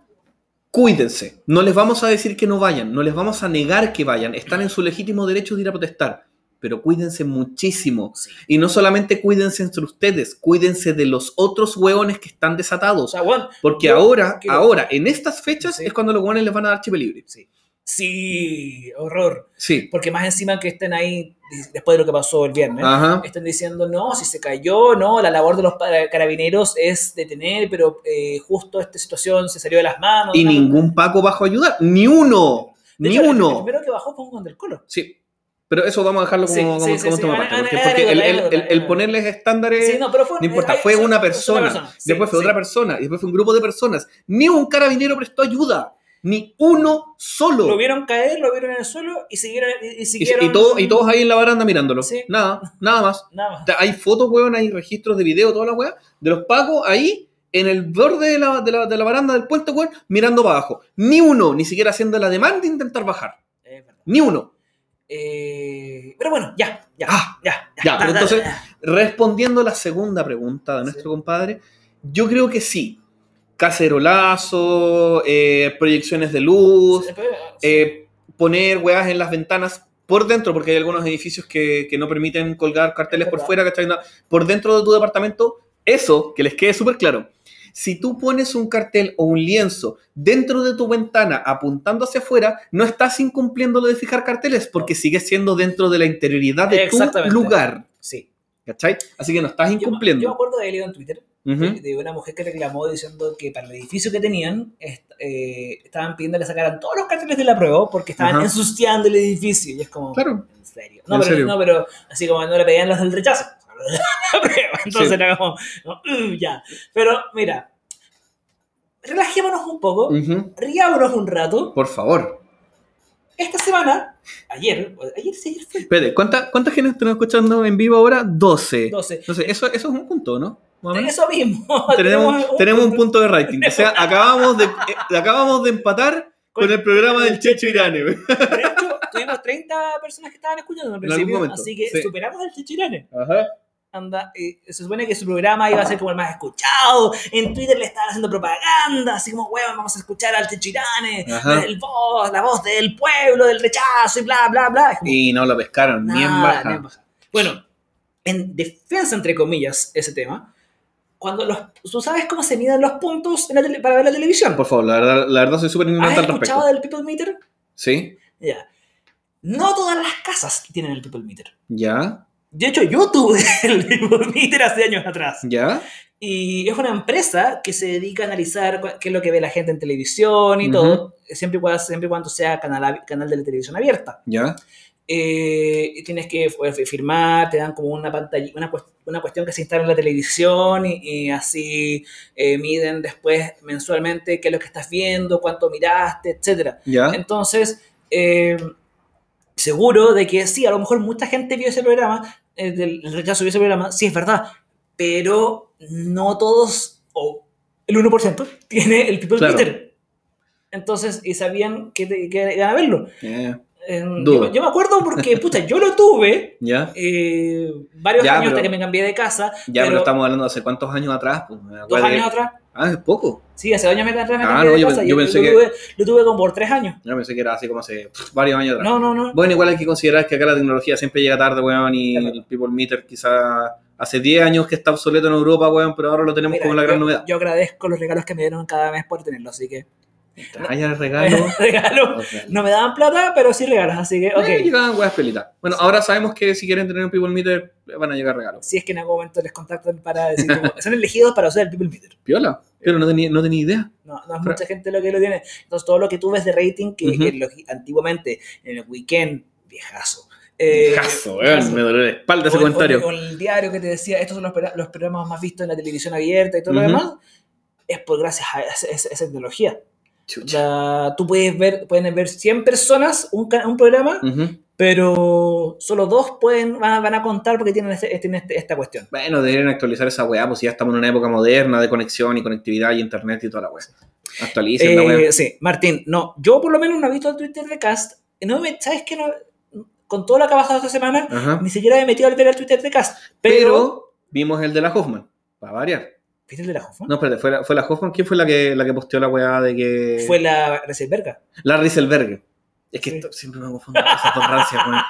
Cuídense. No les vamos a decir que no vayan, no les vamos a negar que vayan. Están en su legítimo derecho de ir a protestar. Pero cuídense muchísimo. Sí. Y no solamente cuídense entre ustedes, cuídense de los otros hueones que están O desatados. sea, bueno, Porque yo ahora, quiero- ahora, en estas fechas Sí. es cuando los hueones les van a dar chip libre. Sí. Sí, horror. Sí. Porque más encima que estén ahí después de lo que pasó el viernes, Ajá. están diciendo, no, si se cayó, no, la labor de los carabineros es detener, pero eh, justo esta situación se salió de las manos. Y ningún Paco bajo a ayudar. Ni uno. De Ni hecho, uno. El primero que bajó fue un del colo. Sí. Pero eso vamos a dejarlo como, Sí, como, sí, como tema Porque, porque el, el- el- ponerles estándares no, pero fue, no importa, fue una persona, Sí, después fue otra persona, y después fue un grupo de personas. Ni un carabinero prestó ayuda, ni uno solo. Lo vieron caer, lo vieron en el suelo y siguieron. Y, y Y, siguieron y todo- y todos ahí en la baranda mirándolo. Sí. Nada, nada más. Nada más. Hay fotos, weón, hay registros de video, toda la weá, de los pacos ahí en el borde de la, de la, de la baranda del puente, weón, mirando para abajo. Ni uno, ni siquiera haciendo la demanda de intentar bajar. Ni uno. Eh, pero bueno, ya, ya, Ah, ya. ya, pero da, da, entonces-. Respondiendo a la segunda pregunta de nuestro Sí. compadre, yo creo que sí. Cacerolazo, eh, proyecciones de luz, Sí, pero- eh, poner weas en las ventanas por dentro, porque hay algunos edificios que, que no permiten colgar carteles Es por fuera, ¿cachai? No, Por dentro de tu departamento, eso, que les quede súper claro. si tú pones un cartel o un lienzo dentro de tu ventana apuntando hacia afuera, no estás incumpliendo lo de fijar carteles porque sigues siendo dentro de la interioridad de tu lugar. Sí. ¿Cachai? Así que no estás Yo, me- yo me incumpliendo. acuerdo de haber leído en Twitter Ujú. de, de una mujer que reclamó diciendo que para el edificio que tenían est- eh, estaban pidiendo que sacaran todos los carteles de la prueba porque estaban Ajá. ensuciando el edificio. Y es como, Claro. en serio. No, ¿En pero, serio? no, pero así como no le pedían los del rechazo. La prueba. Entonces Sí. era como, no, "Uh, ya. Pero mira, relajémonos un poco, Ujú. riámonos un rato. Por favor. Esta semana, ayer, ayer sí, ayer fue Espérate, ¿cuánta, ¿cuánta gente están escuchando en vivo ahora? 12. 12. Entonces, eso, eso es un punto, ¿no? Eso mismo. Tenemos, tenemos un punto de rating. O sea, acabamos de, eh, acabamos de empatar con el programa del Checho Irane. De hecho, tuvimos 30 personas que estaban escuchando al algún principio, momento, así que sí. superamos al Chichirane. Ajá. Anda, eh, se supone que su programa iba a ser como el más escuchado. En Twitter le estaban haciendo propaganda, así como, weón, vamos a escuchar al Chichirane, el voz, la voz del pueblo, del rechazo y bla, bla, bla. Como, Y no lo pescaron, ni en nada, baja. ni en baja. Bueno, en defensa, entre comillas, ese tema, cuando los, tú sabes cómo se miden los puntos en la tele- para ver la televisión. Por favor, la verdad, la verdad soy súper ¿Has ignorante al escuchado respecto. del People Meter? ¿Sí? Ya. No todas las casas tienen el People Meter. ¿Ya? De hecho, yo tuve el People Meter hace años atrás. ¿Ya? Y es una empresa que se dedica a analizar qué es lo que ve la gente en televisión y todo, siempre y, cuando, siempre y cuando sea canal, canal de la televisión abierta. ¿Ya? Eh, tienes que firmar, te dan como una pantalla, una, una cuestión que se instala en la televisión y, y así eh, miden después mensualmente qué es lo que estás viendo, cuánto miraste. ¿Ya? Entonces, eh, seguro de que sí, a lo mejor mucha gente vio ese programa, el rechazo vio ese programa, sí es verdad, pero no todos, o el 1%, tiene el People Claro. Meter. Entonces, y sabían que, que iban a verlo. Yo, yo me acuerdo porque, pucha, yo lo tuve ¿Ya? eh, varios Ya, años hasta pero- que me cambié de casa. Ya, pero, pero estamos hablando de hace cuántos años atrás. Pues, dos años atrás. Ah, es poco. Sí, hace dos años me, atrás me Ah, cambié no, de yo casa. yo lo- pensé lo, que- tuve, lo tuve como por tres años. Yo pensé que era así como hace pff, varios años atrás. No, no, no. Bueno, igual hay que considerar que acá la tecnología siempre llega tarde, weón, y Claro. el People Meter quizá hace 10 años que está obsoleto en Europa, weón, pero ahora lo tenemos Mira, como la gran yo, novedad. yo agradezco los regalos que me dieron cada mes por tenerlo, así que. Haya regalo. regalos. o sea, No me daban plata, pero sí regalos, así que, eh, llegaban weas pelitas. Bueno, ahora sabemos que si quieren tener un People Meter, van a llegar regalos. Si es que en algún momento les contactan para decir, como, son elegidos para usar el People Meter. Piola. Pero no tenía, no tenía idea. No, no es Pero- mucha gente lo que lo tiene. Entonces, todo lo que tú ves de rating, que, Ujú. que lo- antiguamente, en el weekend, viejazo. Eh, Jazo, me dolió la espalda ese O- comentario. O el diario que te decía, estos son los, los programas más vistos en la televisión abierta y todo lo Ujú. demás, es por gracias a esa, esa- esa tecnología. Sea, tú puedes ver, pueden ver 100 personas un, un programa, pero solo dos pueden, van, a- van a contar porque tienen, este- tienen este- esta cuestión. Bueno, deberían actualizar esa weá, pues ya estamos en una época moderna de conexión y conectividad y internet y toda la weá. Actualicen la Eh, weá. sí, Martín, no, yo por lo menos no he visto el Twitter de Cast. No me, ¿Sabes qué? No, con todo lo que ha pasado esta semana, Ajá. ni siquiera me he metido al ver el Twitter de Cast. Pero. Pero vimos el de la Hoffman, para variar. ¿Viste el de la Hoffman? No, espérate, ¿fue la, fue la Hoffman? ¿Quién fue la que, la que posteó la weá de que. Fue la Reserverga. La Rieselberg. Es que Sí. esto- siempre me confundo con esas dos rancias, weón.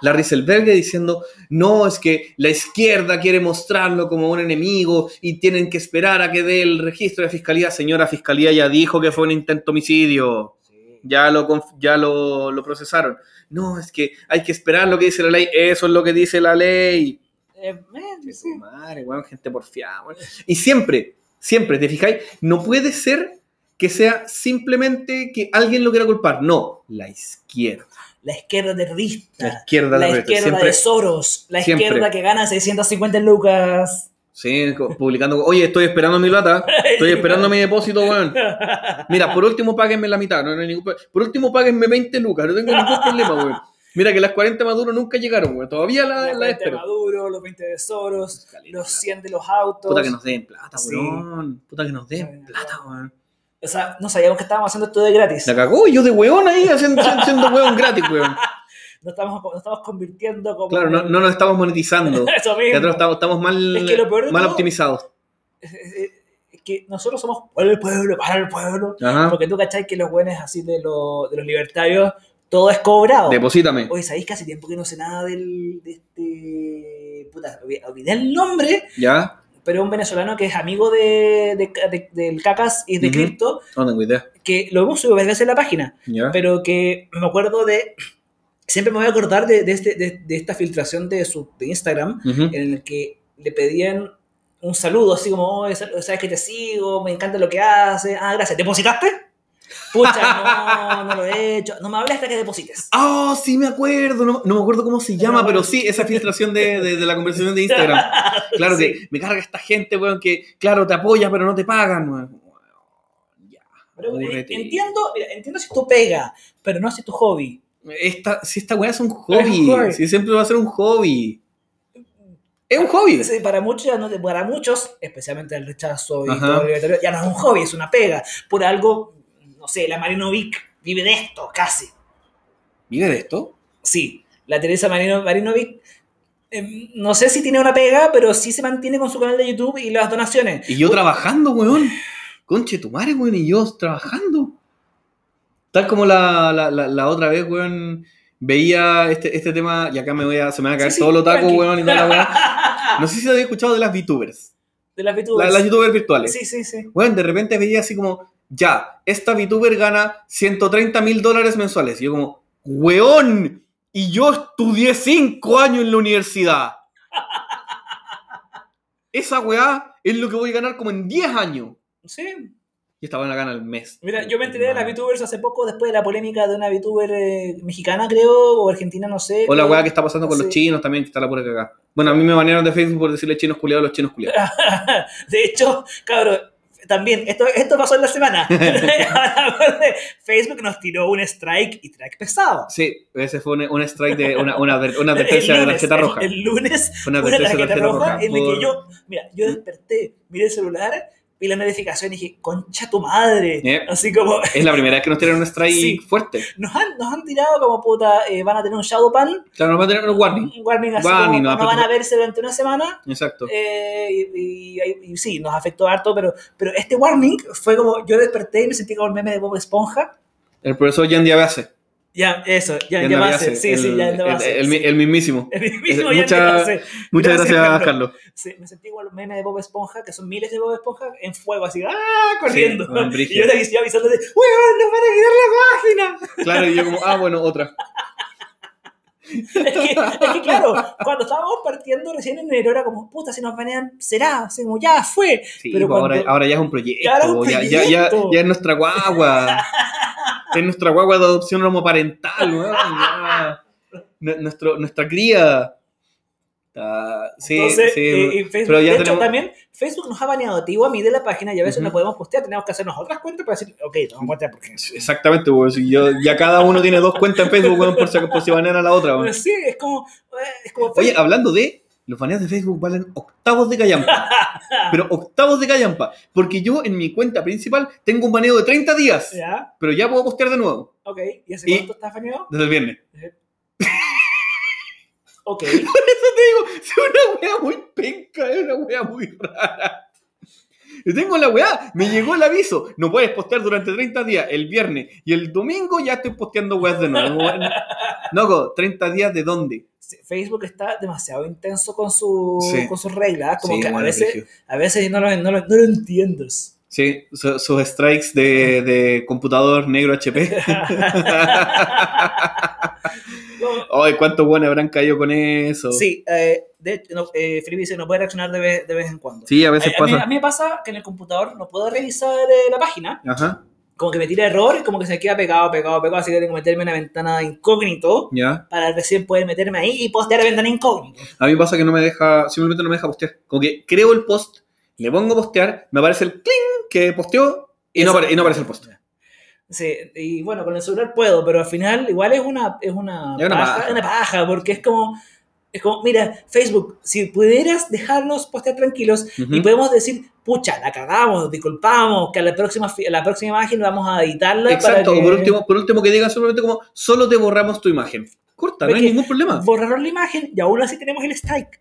La Rieselberg diciendo, no, es que la izquierda quiere mostrarlo como un enemigo y tienen que esperar a que dé el registro de fiscalía. Señora Fiscalía ya dijo que fue un intento homicidio. Ya lo, ya lo, lo procesaron. No, es que hay que esperar lo que dice la ley. Eso es lo que dice la ley. Eh, sí. Madre, weón, gente porfiada, weón. Y siempre, siempre, ¿te fijáis? No puede ser que sea simplemente que alguien lo quiera culpar. No, la izquierda. La izquierda terrorista. La izquierda La izquierda siempre, de Soros. La siempre. izquierda que gana 650 lucas. Sí, publicando. Oye, estoy esperando mi plata. Estoy esperando mi depósito, weón. Mira, por último, páguenme la mitad. No, no hay ningún Por último, páguenme 20 lucas. No tengo ningún problema, weón. Mira que las 40 Maduro nunca llegaron, weón. Todavía la, La la 40 de espero. Maduro, los 20 de Soros, los 100 de los autos. Puta que nos den plata, Sí. weón. Puta que nos den plata, weón. O sea, no sabíamos que estábamos haciendo esto de gratis. La cagó yo de weón ahí haciendo, haciendo weón gratis, weón. Nos estamos, nos estamos convirtiendo como. Claro, no, no nos estamos monetizando. Eso mismo. nosotros estamos, estamos mal, Es que mal todo- optimizados. Es- es- es que nosotros somos para el pueblo, para el pueblo. Ajá. Porque tú cachai que los buenos así de, lo- de los libertarios, todo es cobrado. Deposítame. Oye, ¿sabéis que hace tiempo que no sé nada del, de este... Puta, olvidé el nombre, ¿Ya? pero un venezolano que es amigo de, de- de- del Cacas y de Ujú. Crypto, No tengo idea. que lo hemos subido varias veces en la página, ¿Ya? pero que me acuerdo de. Siempre me voy a acordar de, de este, de, de esta filtración de su de Instagram en el que le pedían un saludo, así como, "Oh, sabes que te sigo, me encanta lo que haces. Ah, gracias. ¿Depositaste? Pucha, no, no lo he hecho. No me hables hasta que deposites. Ah, sí me acuerdo, no, no me acuerdo cómo se llama, No, pero sí, esa filtración de, de- de la conversación de Instagram. Claro Sí. que me carga esta gente, weón, que claro, te apoya, pero no te pagan, weón. Ya, Pero, eh, entiendo, mira, entiendo si tu pega, pero no si tu hobby. Esta, si esta weá es un Es hobby, hobby. si siempre va a ser un hobby. Es un hobby. Sí, para, muchos, no- para muchos, especialmente el rechazo y Ajá. todo el ya no es un hobby, es una pega. Por algo, no sé, la Marinovic vive de esto, casi. ¿Vive de esto? Sí, la Teresa Marino, Marinovic, em, no sé si tiene una pega, pero sí se mantiene con su canal de YouTube y las donaciones. Y yo trabajando, weón. Conche tu madre, weón, y yo trabajando. Tal como la, la, la, la otra vez, weón, veía este, este tema, y acá me voy a, se me va a caer Sí, sí, todo lo taco, tranqui. weón, y toda la. No sé si habéis escuchado de las VTubers. De las La- VTubers. las youtubers virtuales. Sí, sí, sí. Weón, de repente veía así como, ya, esta VTuber gana 130 mil dólares mensuales. Y yo como, weón, y yo estudié 5 años en la universidad. Esa weá es lo que voy a ganar como en 10 años. Sí. Y esta la gana al mes. Mira, yo me enteré de las VTubers hace poco, después de la polémica de una VTuber eh, mexicana, creo, o argentina, no sé. O la weá que está pasando con los chinos también, que está la pura cagada. Bueno, a mí me banearon de Facebook por decirle chinos culiados a los chinos culiados. de hecho, cabrón, también, esto, esto pasó en la semana. Facebook nos tiró un strike y strike pesado. Sí, ese fue un, un strike de una, una, una advertencia de tarjeta el- roja. El, lunes, Fue una una advertencia de tarjeta tarjeta roja roja. en la que por- yo, mira, yo desperté, miré el celular, vi la notificación y dije, concha tu madre. Eh. Así como, Es la primera vez que nos tiran un strike Sí. fuerte. nos han, nos han tirado como puta, eh, van a tener un shadow ban, Claro, nos va a tener un warning. un warning así Warning, como, no, no van a verse durante una semana. Exacto. Eh, y, y- y sí, nos afectó harto, pero, pero este warning fue como, yo desperté y me sentí como el meme de Bob Esponja. El profesor Jan Diabase. Ya, eso, ya, ya va a ser, sí, el, sí, ya va a ser. el- mismísimo. El mucha- Diabase. Muchas Gracias, gracias, Carlos. Sí, me sentí igual los memes de Bob Esponja, que son miles de Bob Esponja en fuego, así, ¡ah! corriendo. Sí, bueno, y yo te avisando de, ¡Weón, nos van a quitar la página! Claro, y yo como, ah, bueno, otra. es, que, es que, claro, cuando estábamos partiendo recién en enero era como, puta, si nos banean, será, así como, ya fue. Sí, Pero pues ahora, cuando- ahora ya es un proyecto. Ya un ya, ya, ya, ya es nuestra guagua. Es nuestra guagua de adopción homoparental, weón, Nuestro, nuestra cría. Sí, Entonces, sí. eh, Facebook, pero ya de hecho, tenemos- también Facebook nos ha baneado a ti o a mí de la página y a veces Ujú. no podemos postear, tenemos que hacernos otras cuentas para decir, ok, no vamos a postear porque... Exactamente, weón. si yo, ya cada uno tiene dos cuentas en Facebook, weón, por si, por si banean a la otra, weón. Pero sí, es como... eh, Es como Oye, hablando de. Los baneos de Facebook valen octavos de callampa. pero octavos de callampa. Porque yo en mi cuenta principal tengo un baneo de 30 días. ya, Pero ya puedo postear de nuevo. ok, ¿y hace Y- cuánto estás baneado? Desde el viernes. Ok, Eso te digo, es una wea muy penca, es una wea muy rara. Yo tengo la weá, me llegó el aviso. No puedes postear durante 30 días. El viernes y el domingo ya estoy posteando weas de nuevo. Loco, ¿30 días de dónde? Facebook está demasiado intenso con, su, Sí. con sus reglas, como Sí, que a veces, a veces no lo, no lo, no lo entiendes. Sí, su- sus strikes de, de computador negro HP. Ay, cuántos buenos habrán caído con eso. sí, eh, de hecho, no, eh, Felipe dice, no puede reaccionar de vez, de vez en cuando. Sí, a veces a, a mí, pasa. a mí me pasa que en el computador no puedo revisar eh, la página, Ajá, como que me tira error y como que se queda pegado, pegado, pegado, así que tengo que meterme en una ventana incógnito ya. para recién poder meterme ahí y postear a ventana incógnito. A mí pasa que no me deja, simplemente no me deja postear. Como que creo el post, le pongo postear, me aparece el cling que posteó y no, Eso- apare- y no aparece el post. Sí, y bueno, con el celular puedo, pero al final igual es una, es una, Es una paja, paja. es una paja, porque es como, es como, mira, Facebook, si pudieras dejarnos postear tranquilos y podemos decir, pucha, la cagamos, disculpamos, que a la próxima, la próxima imagen vamos a editarla Exacto, para que por último, por último que digan simplemente como, solo te borramos tu imagen. Corta, no hay ningún problema. borraron la imagen y aún así tenemos el strike.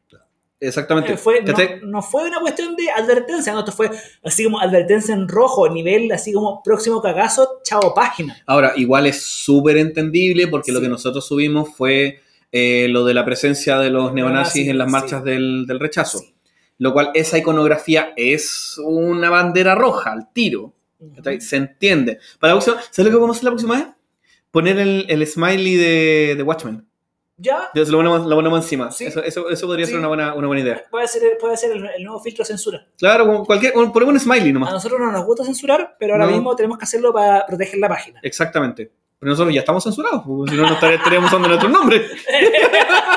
Exactamente. Eh, fue, no, fue una cuestión de advertencia, no, esto fue así como advertencia en rojo, nivel así como próximo cagazo, chao página. Ahora, igual es súper entendible porque lo que nosotros subimos fue eh, lo de la presencia de los neonazis en las sí. marchas del, del rechazo. Lo cual, esa iconografía es una bandera roja al tiro. Se entiende. Para la próxima, ¿Sabes lo que vamos a hacer la próxima vez? Poner el, el smiley de, de Watchmen. ¿Ya? Entonces lo ponemos, lo ponemos encima. Sí. Eso, eso, eso podría Sí. ser una buena, una buena idea. Puede ser, puede ser el, el nuevo filtro de censura. Claro, cualquier, ponemos un smiley A nomás. nosotros no nos gusta censurar, pero ahora No. mismo tenemos que hacerlo para proteger la página. Exactamente. Pero nosotros ya estamos censurados, porque si no, no estar- estaríamos usando nuestros nombres.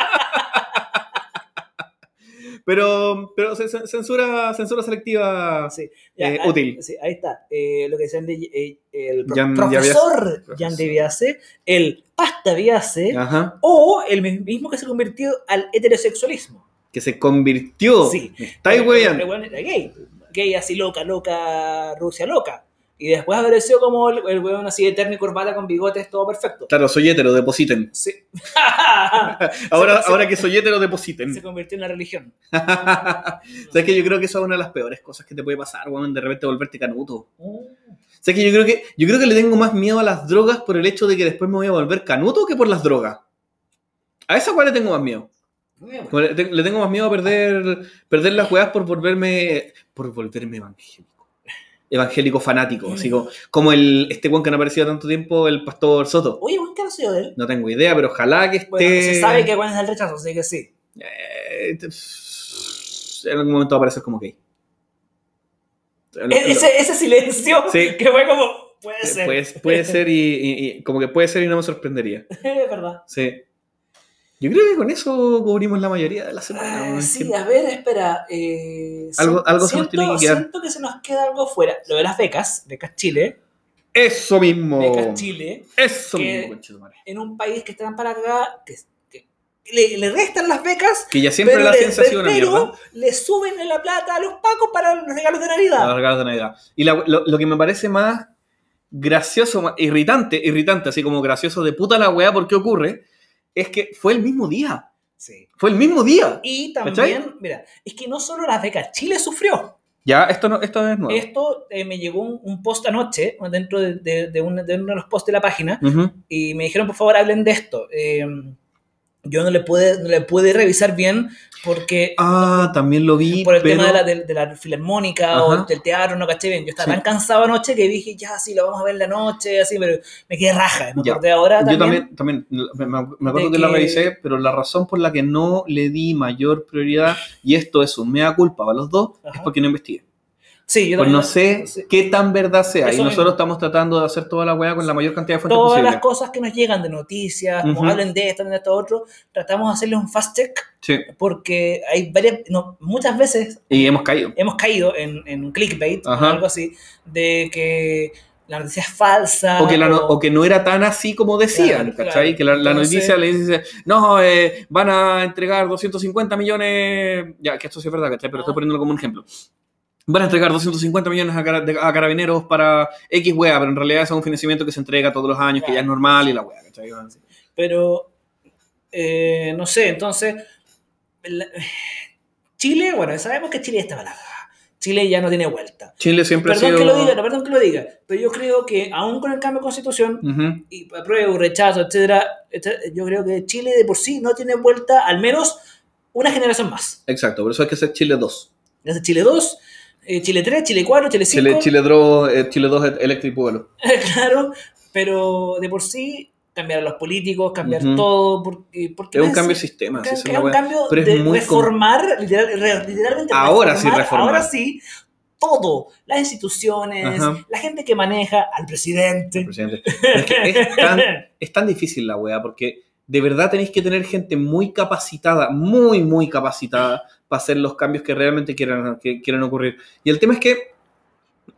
Pero, pero ce- ce- censura, censura selectiva. Sí, ya, Eh, ahí- útil. sí, ahí está. Eh, lo que decían de, eh, el pro- Jan profesor. Jan de Biase, el pasta Biase, Ajá. o el mismo que se convirtió al heterosexualismo. Que se convirtió. Sí. Weón era gay. Gay así loca, loca, Rusia loca. Y después apareció como el, el weón así eterno y corbata con bigotes, todo perfecto. Claro, soy hetero, depositen. Sí. Ahora, Se- ahora que soy hetero, depositen. se convirtió en la religión. ¿Sabes que yo creo que eso es una de las peores cosas que te puede pasar, weón, de repente volverte canuto. Uh, ¿Sabes que yo creo que yo creo que le tengo más miedo a las drogas por el hecho de que después me voy a volver canuto que por las drogas? A esa cual le tengo más miedo. Le tengo más miedo a perder, perder las weas por volverme. por volverme evangélico. Evangélico fanático. Así como, como el, este weón que no ha aparecido tanto tiempo, el pastor Soto. Oye, buen caso de él. No tengo idea, pero ojalá que esté. Bueno, se sabe que Juan es el rechazo, así que sí. Eh, en algún momento va a aparecer como gay. E- ese, ese silencio Sí. que fue como, puede lo- ser. puede, puede ser y, y- y- como que puede ser y no me sorprendería. es verdad. Sí. Yo creo que con eso cubrimos la mayoría de la semana. Ah, sí, a ver, espera. eh, Algo- algo se nos siento, tiene que quedar. Siento que se nos queda algo fuera. Lo de las becas, becas Chile. Eso mismo. Becas Chile. Eso mismo. En un país que están para acá, que, que le, le restan las becas, Que ya siempre pero, la una pero le suben la plata a los pacos para los regalos de Navidad. Los regalos de Navidad. Y la- lo, lo que me parece más gracioso, más irritante, irritante, así como gracioso de puta la weá, ¿por qué ocurre? Es que fue el mismo día. Sí. Fue el mismo día. Y también, ¿Cachai? mira, es que no solo las becas, Chile sufrió. Ya, esto, no, esto es nuevo. Esto eh, me llegó un, un post anoche dentro de, de- de un- de uno de los posts de la página y me dijeron, por favor, hablen de esto. Eh, yo no le pude, no le pude revisar bien porque Ah, también lo vi. por el pero... tema de la, de, de la filarmónica o del teatro, no caché bien. Yo estaba Sí. tan cansado anoche que dije, ya, sí, lo vamos a ver la noche, así, pero me quedé raja. Me acordé ahora Yo también. también, también me, acuerdo que, la revisé, pero la razón por la que no le di mayor prioridad, y esto es un mea culpa para los dos, es porque no investigué. Sí, yo Pues no sé sí. qué tan verdad sea. Eso y nosotros estamos tratando de hacer toda la weá con la mayor cantidad de fuentes Todas posible. las cosas que nos llegan de noticias, como Ujú. hablen de esto, de esto otro, tratamos de hacerle un fast check Sí. porque hay varias, no, muchas veces Y hemos caído. hemos caído en, en un clickbait o Ajá. algo así, de que la noticia es falsa. O que, la no, o- o que no era tan así como decían, Claro, ¿cachai? claro. Que la, la Entonces- noticia le dice, no, eh, van a entregar 250 millones, ya, que esto sí es verdad, ¿cachai? Pero Ah. estoy poniéndolo como un ejemplo. Van a entregar 250 millones a, carabineros para X wea, pero en realidad es un financiamiento que se entrega todos los años, que ya es normal y la wea, ¿cachai? Pero, eh, no sé, entonces, la- Chile, bueno, sabemos que Chile está la. Chile ya no tiene vuelta. Chile siempre Perdón ha sido... que lo diga, no, perdón que lo diga, pero yo creo que aún con el cambio de constitución, y apruebo, rechazo, etcétera, etcétera, yo creo que Chile de por sí no tiene vuelta al menos una generación más. Exacto, por eso hay que ser Chile 2. Desde Chile 2, eh, Chile 3, Chile 4, Chile 5. Chile, Chile, Dro- eh, Chile 2 Electric Boogaloo. claro, pero de por sí cambiar a los políticos, cambiar Ujú. todo, porque, porque Es un cambio de sistema. es un wea. cambio pero es de muy reformar, literal- re- literalmente Ahora sí reformar. Ahora sí, todo, las instituciones, Ajá. la gente que maneja al presidente. presidente. Es, que es tan, es tan difícil la weá, porque de verdad tenéis que tener gente muy capacitada, muy, muy capacitada para hacer los cambios que realmente quieran, que quieran ocurrir. Y el tema es que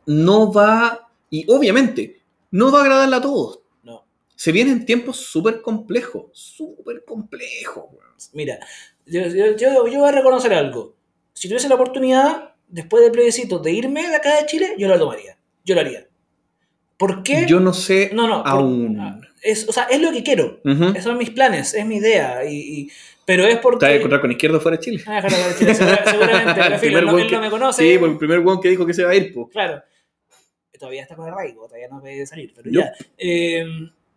no va, y obviamente, no va a agradarle a todos. No, Se vienen tiempos súper complejos, súper complejos. mira, yo, yo, yo, yo voy a reconocer algo. Si tuviese la oportunidad, después del plebiscito, de irme de acá de Chile, yo lo tomaría. Yo lo haría. ¿Por qué? Yo no sé no, no, por- aún. Es, o sea, es lo que quiero. Ujú. Esos son mis planes, es mi idea. Y, y- pero es porque. Te vas a encontrar con izquierdo fuera de Chile. Ah, claro, claro, Chile, segura- seguramente, pero filo, él no, weón él que- no me conoce. Sí, por el primer weón que dijo que se va a ir, po. Claro. Todavía está con arraigo, todavía no puede salir, pero Yup. ya. Eh,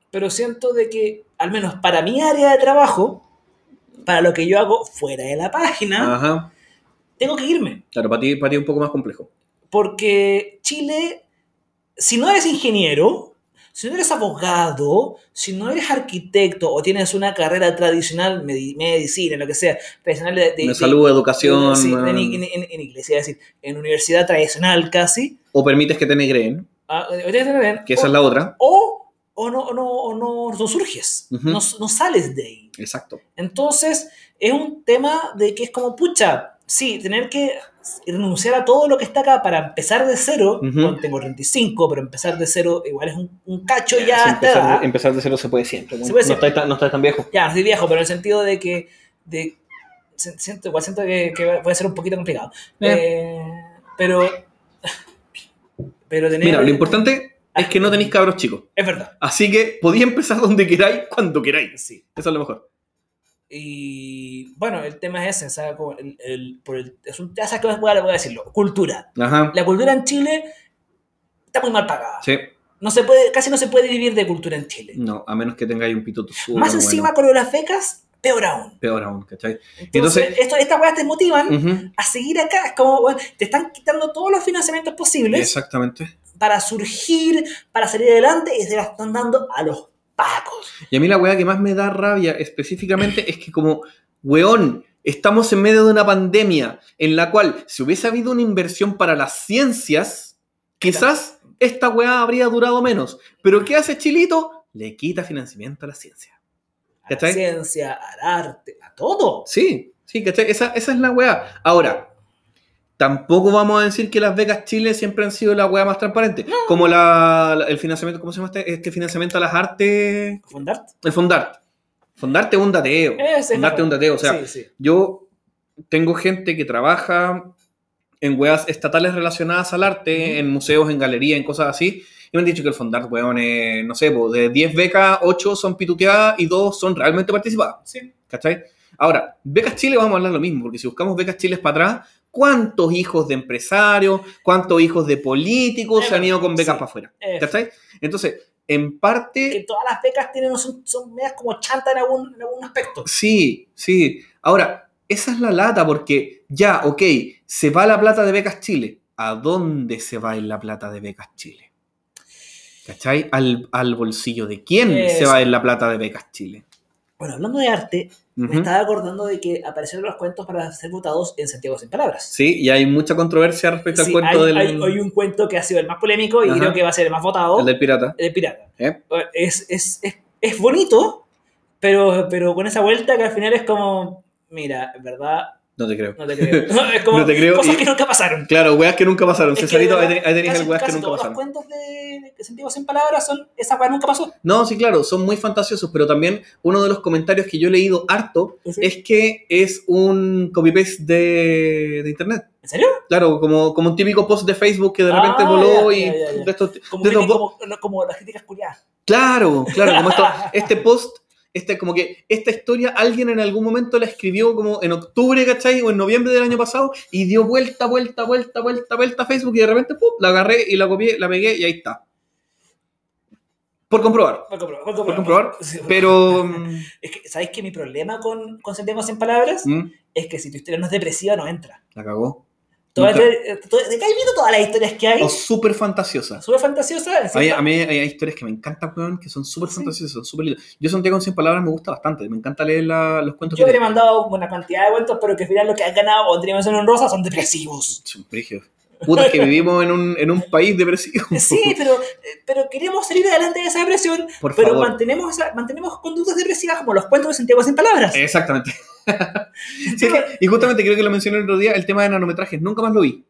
pero siento de que, al menos para mi área de trabajo, para lo que yo hago fuera de la página, Ajá. tengo que irme. Claro, para ti, para ti es un poco más complejo. Porque Chile, si no eres ingeniero, si no eres abogado, si no eres arquitecto o tienes una carrera tradicional, medi- medicina, lo que sea, tradicional de, de- De de- salud, educación. sí, en, en- en- en iglesia, es decir, en universidad tradicional casi, O permites que te negreen, ah, eh, que esa o, es la otra. o, o no, o no, o no, no surges, no, no sales de ahí. Exacto. Entonces, es un tema de que es como, pucha, sí, tener que renunciar a todo lo que está acá para empezar de cero. Ujú. Bueno, tengo 35, pero empezar de cero igual es un, un cacho ya Sí, empezar, de, empezar de cero se puede siempre. Se puede no, siempre. estás tan, no estás tan viejo. Ya, no soy viejo, pero en el sentido de que. De, siento, igual siento que, que puede ser un poquito complicado. Eh. Eh, pero. Pero tener. Mira, lo importante es que no tenéis cabros chicos. Es verdad. Así que podéis empezar donde queráis, cuando queráis. Sí. Eso es lo mejor. Y bueno, el tema es ese, ¿sabes? El, el- por el- es un, ya sabes que voy a, decirlo, cultura. Ajá. La cultura en Chile está muy mal pagada. Sí. No se puede, casi no se puede vivir de cultura en Chile. No, a menos que tengáis un súper Más bueno. encima con lo de las becas, peor aún. Peor aún, ¿cachai? Entonces, Entonces- esto, estas weas te motivan a seguir acá. Es como, bueno, te están quitando todos los financiamientos posibles Exactamente. para surgir, para salir adelante y se la están dando a los pacos. Y a mí la weá que más me da rabia específicamente es que como, weón, estamos en medio de una pandemia en la cual si hubiese habido una inversión para las ciencias, quizás esta weá habría durado menos. Pero ¿qué hace Chilito? Le quita financiamiento a la ciencia. A la ciencia, al arte, a todo. Sí, sí, ¿cachai? Esa, esa es la weá. Ahora, tampoco vamos a decir que las becas Chile siempre han sido la weá más transparente. Como la, la- el financiamiento, ¿cómo se llama este, este financiamiento a las artes? Fundarte. El Fondart. Fondarte es un dateo. Es Fondarte es un dateo. O sea, sí, sí. yo tengo gente que trabaja en weas estatales relacionadas al arte, en museos, en galerías, en cosas así. Y me han dicho que el Fondart, weón, es, no sé, po, de 10 becas, 8 son pituteadas y 2 son realmente participadas. Sí. ¿Cachai? Ahora, becas Chile vamos a hablar lo mismo, porque si buscamos becas Chile para atrás, ¿cuántos hijos de empresarios, cuántos hijos de políticos se han ido con becas Sí. para afuera? Eh, ¿Cachai? Entonces, en que parte, todas las becas tienen, son, son medias como chanta en algún, en algún aspecto. sí, sí. Ahora, esa es la lata, porque ya, ok, se va la plata de becas Chile. ¿A dónde se va en la plata de becas Chile? ¿Cachai? Al, al bolsillo de quién se va en la plata de becas Chile. Bueno, hablando de arte, me Ujú. estaba acordando de que aparecieron los cuentos para ser votados en Santiago sin palabras. Sí, y hay mucha controversia respecto Sí, al cuento hay, del, hay- hay un cuento que ha sido el más polémico y Ajá. creo que va a ser el más votado, el del pirata. el pirata. ¿eh? Es, es, es, es bonito, pero, pero con esa vuelta que al final es como, mira, en verdad, No te creo. no te creo. es como No te creo cosas y- que nunca pasaron. Claro, weas que nunca pasaron. Cesarito, ahí tenéis el weas que nunca pasaron. los cuentos de, Santiago sin palabras son, esa weá nunca pasó. No, sí, claro, son muy fantasiosos, pero también uno de los comentarios que yo he leído harto ¿Sí? es que es un copy-paste de, de internet. ¿En serio? Claro, como, como un típico post de Facebook que de repente Ah, voló ya, y ya, ya, ya. de estos- Como, de estos como, como las críticas curiadas. Claro, claro, como esto, este post, este, como que esta historia alguien en algún momento la escribió como en octubre, ¿cachai? O en noviembre del año pasado y dio vuelta, vuelta, vuelta, vuelta, vuelta a Facebook y de repente, ¡pum! la agarré y la copié, la pegué y ahí está. Por comprobar. Por comprobar. Por Por comprobar, Sí, pero... mm, Es que, ¿sabéis que mi problema con, con sin palabras? mm, Es que si tu historia no es depresiva, no entra. la cagó. Todas Nunca. las- to- ¿De qué has visto todas las historias que hay? O súper fantasiosa. Súper fantasiosas. A mí, a mí hay, hay historias que me encantan, weón, que son súper Sí. fantasiosas, son súper lindas. Yo Santiago sin palabras me gusta bastante, me encanta leer la- los cuentos Yo que te he mandado una cantidad de cuentos, pero que al final lo que han ganado o tenía mención honrosa son depresivos. Son brígidos. Puta, que vivimos en un, en un país depresivo. Sí, pero, eh, pero queremos salir adelante de esa depresión, Por pero favor. mantenemos, esa- mantenemos conductas depresivas como los cuentos de Santiago sin palabras. Exactamente. Sí, que- y justamente creo que lo mencioné el otro día, el tema de nanometrajes. Nunca más lo vi.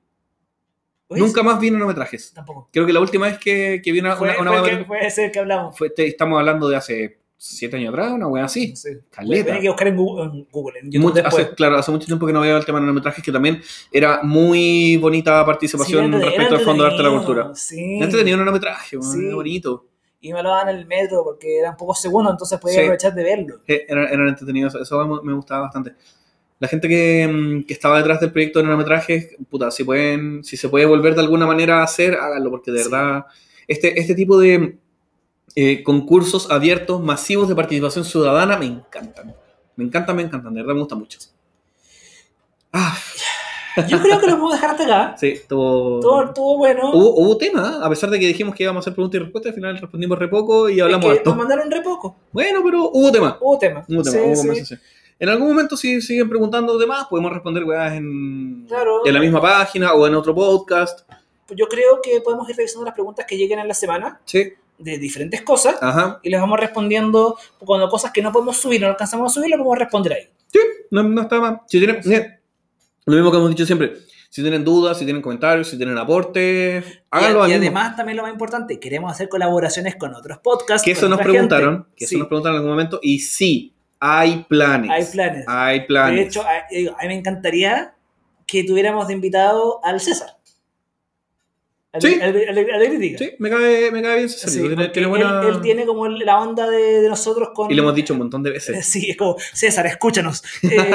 ¿Oís? Nunca más vi nanometrajes. Tampoco. Creo que la última vez que, que vi una, Fue, una, una fue que- fue ese que hablamos. fue- te- estamos hablando de hace siete años atrás, una wea así. Sí. Caleta. Que buscar en Google, en, Google, en Mucho- hace, claro, hace mucho tiempo que no veo el tema de nanometrajes, que también era muy bonita participación Sí, era respecto al Fondo de Arte de la Cultura. Sí. Antes tenía un nanometraje, weón, Sí. era bonito. Y me lo daban en el metro porque eran pocos segundos, entonces podía Sí. aprovechar de verlo. Eh, Eran, eran entretenidos, eso me- gustaba bastante. La gente que, mm, que estaba detrás del proyecto de nanometrajes, puta, si, pueden, si se puede volver de alguna manera a hacer, háganlo, porque de verdad, este, este tipo de eh, concursos abiertos, masivos de participación ciudadana, me encantan. Me encantan, me encantan, de verdad me gusta mucho. Ah, Yo creo que lo podemos dejar hasta acá. Sí, estuvo... Todo estuvo bueno. Hubo, hubo tema, a pesar de que dijimos que íbamos a hacer preguntas y respuestas, al final respondimos re poco y hablamos es que harto. nos mandaron re poco. Bueno, pero hubo tema. Hubo tema. Hubo tema, Sí, hubo sí. conversación. En algún momento, si siguen preguntando de más, podemos responder weas en, Claro. en la misma página o en otro podcast. Yo creo que podemos ir revisando las preguntas que lleguen en la semana Sí, de diferentes cosas ajá. y les vamos respondiendo cuando cosas que no podemos subir, no alcanzamos a subir, lo podemos responder ahí. No, no está mal. Si tienen, lo mismo que hemos dicho siempre. Si tienen dudas, si tienen comentarios, si tienen aportes, háganlo y, y además, también lo más importante, queremos hacer colaboraciones con otros podcasts. Que eso nos preguntaron, gente. que eso Sí, nos preguntaron en algún momento, y sí, hay planes. hay planes. Hay planes. De hecho, a, a mí me encantaría que tuviéramos de invitado al César. Sí. sí, me cae, me cae bien César. Sí, tiene, buena... él, él tiene como la onda de, de nosotros con... Y lo hemos dicho un montón de veces. Sí, es como, César, escúchanos. Eh,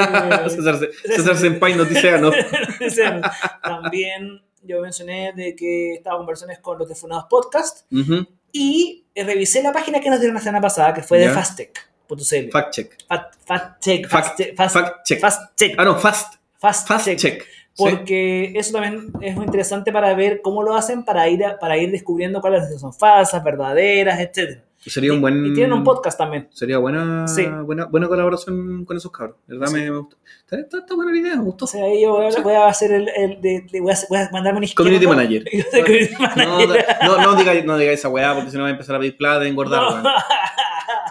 César, César Senpai Noticiano. César, También yo mencioné de que estaba conversaciones con los de Funados Podcast Ujú. y eh, revisé la página que nos dieron la semana pasada, que fue de Ya. fastech.cl. Fact check. Fact, fact check. Fact- Fast, check, fast, fact check. fast check. Ah, no, fast. Fast, Fast check. check. Sí. Porque eso también es muy interesante para ver cómo lo hacen para ir, a- para ir descubriendo cuáles son falsas, verdaderas, etc. Sería un buen. Y tienen un podcast también. Sería buena, Sí. buena, buena colaboración con esos cabros. ¿Verdad? Sí. Me, gustó. Está, está- está buena la idea, me gustó. O sea, yo voy a, voy a hacer el, el de, de- voy, a, voy a mandarme un. Community manager. No, manager. no, no digáis no digáis esa weá porque si no va a empezar a pedir plata y engordar. No.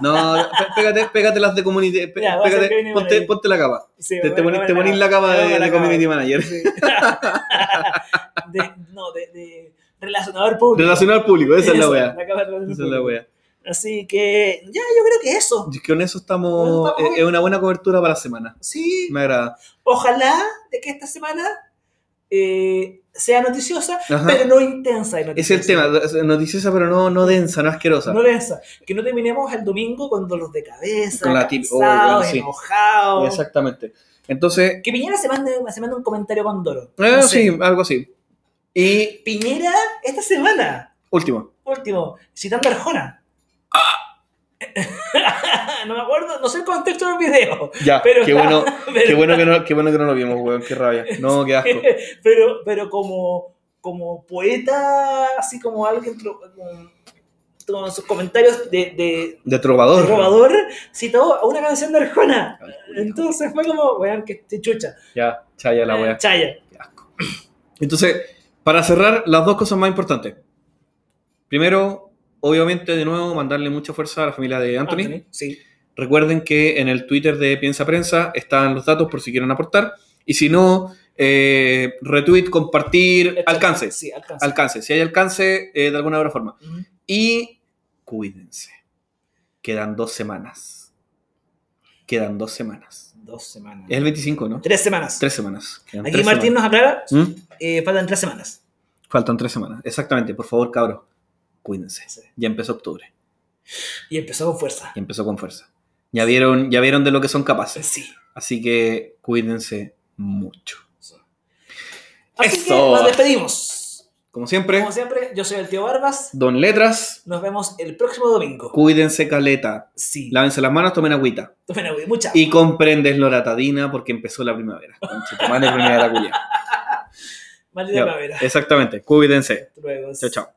No, pégate, pégate las de community. pe- Ya, pégate, ponte, ponte la capa. Sí, Te, te ponís ponís la capa de, la community capa. manager. Sí. De- no, de, de relacionador público. Relacionado al público, esa es la la capa de relacionador Esa es la weá. Así que, ya, yo creo que eso. Y Con eso estamos. Con eso estamos es- Es una buena cobertura para la semana. Sí, Me agrada. ojalá de que esta semana eh, sea noticiosa, Ajá. pero no intensa y Es el tema, noticiosa pero no, no densa, no asquerosa. No densa. Que no terminemos el domingo con dolor de cabeza, Con la oh, cansados, bueno, sí. enojados. Exactamente. Entonces, Que Piñera se mande, se mande un comentario con Doro. eh, No sé. sí, algo así. Y Piñera esta semana, último. último, citando a Arjona. no me acuerdo, no sé el contexto del video. Ya, Pero qué, está- bueno, pero- qué, bueno que no, qué bueno que no lo vimos, weón, qué rabia. No, qué asco. pero, pero como, como poeta, así como alguien con, sus comentarios de, de, De de trovador. robador, citó a una canción de Arjona. Ay. Entonces fue como, weón, que chucha. Ya, chaya la wea. Chaya. Qué asco. Entonces, para cerrar, las dos cosas más importantes. Primero, obviamente, de nuevo, mandarle mucha fuerza a la familia de Anthony. Sí. Recuerden que en el Twitter de Piensa Prensa están los datos por si quieren aportar. Y si no, eh, retweet, compartir, alcance. Sí, alcance. Alcance. Si hay alcance, eh, de alguna otra forma. Y cuídense. Quedan dos semanas. Quedan dos semanas. Dos semanas. Es el 25, ¿no? Tres semanas. Tres semanas. Quedan Aquí tres Martín nos aclara, semanas. ¿Mm? eh, faltan tres semanas. Faltan tres semanas. Exactamente. Por favor, cabros. Cuídense. Sí. Ya empezó octubre. Y empezó con fuerza. Y empezó con fuerza. Ya vieron, ya vieron de lo que son capaces. Sí. Así que cuídense mucho. Así Eso. que nos despedimos. Como siempre, Como siempre, yo soy el tío Barbas. don Letras, Nos vemos el próximo domingo. cuídense caleta. Sí. Lávense las manos, tomen agüita. Tomen agua. Mucha. Y compren desloratadina porque empezó la primavera. Conchita madre, primavera culia. Maldita primavera. Exactamente. Cuídense. Hasta luego. Chao, chao.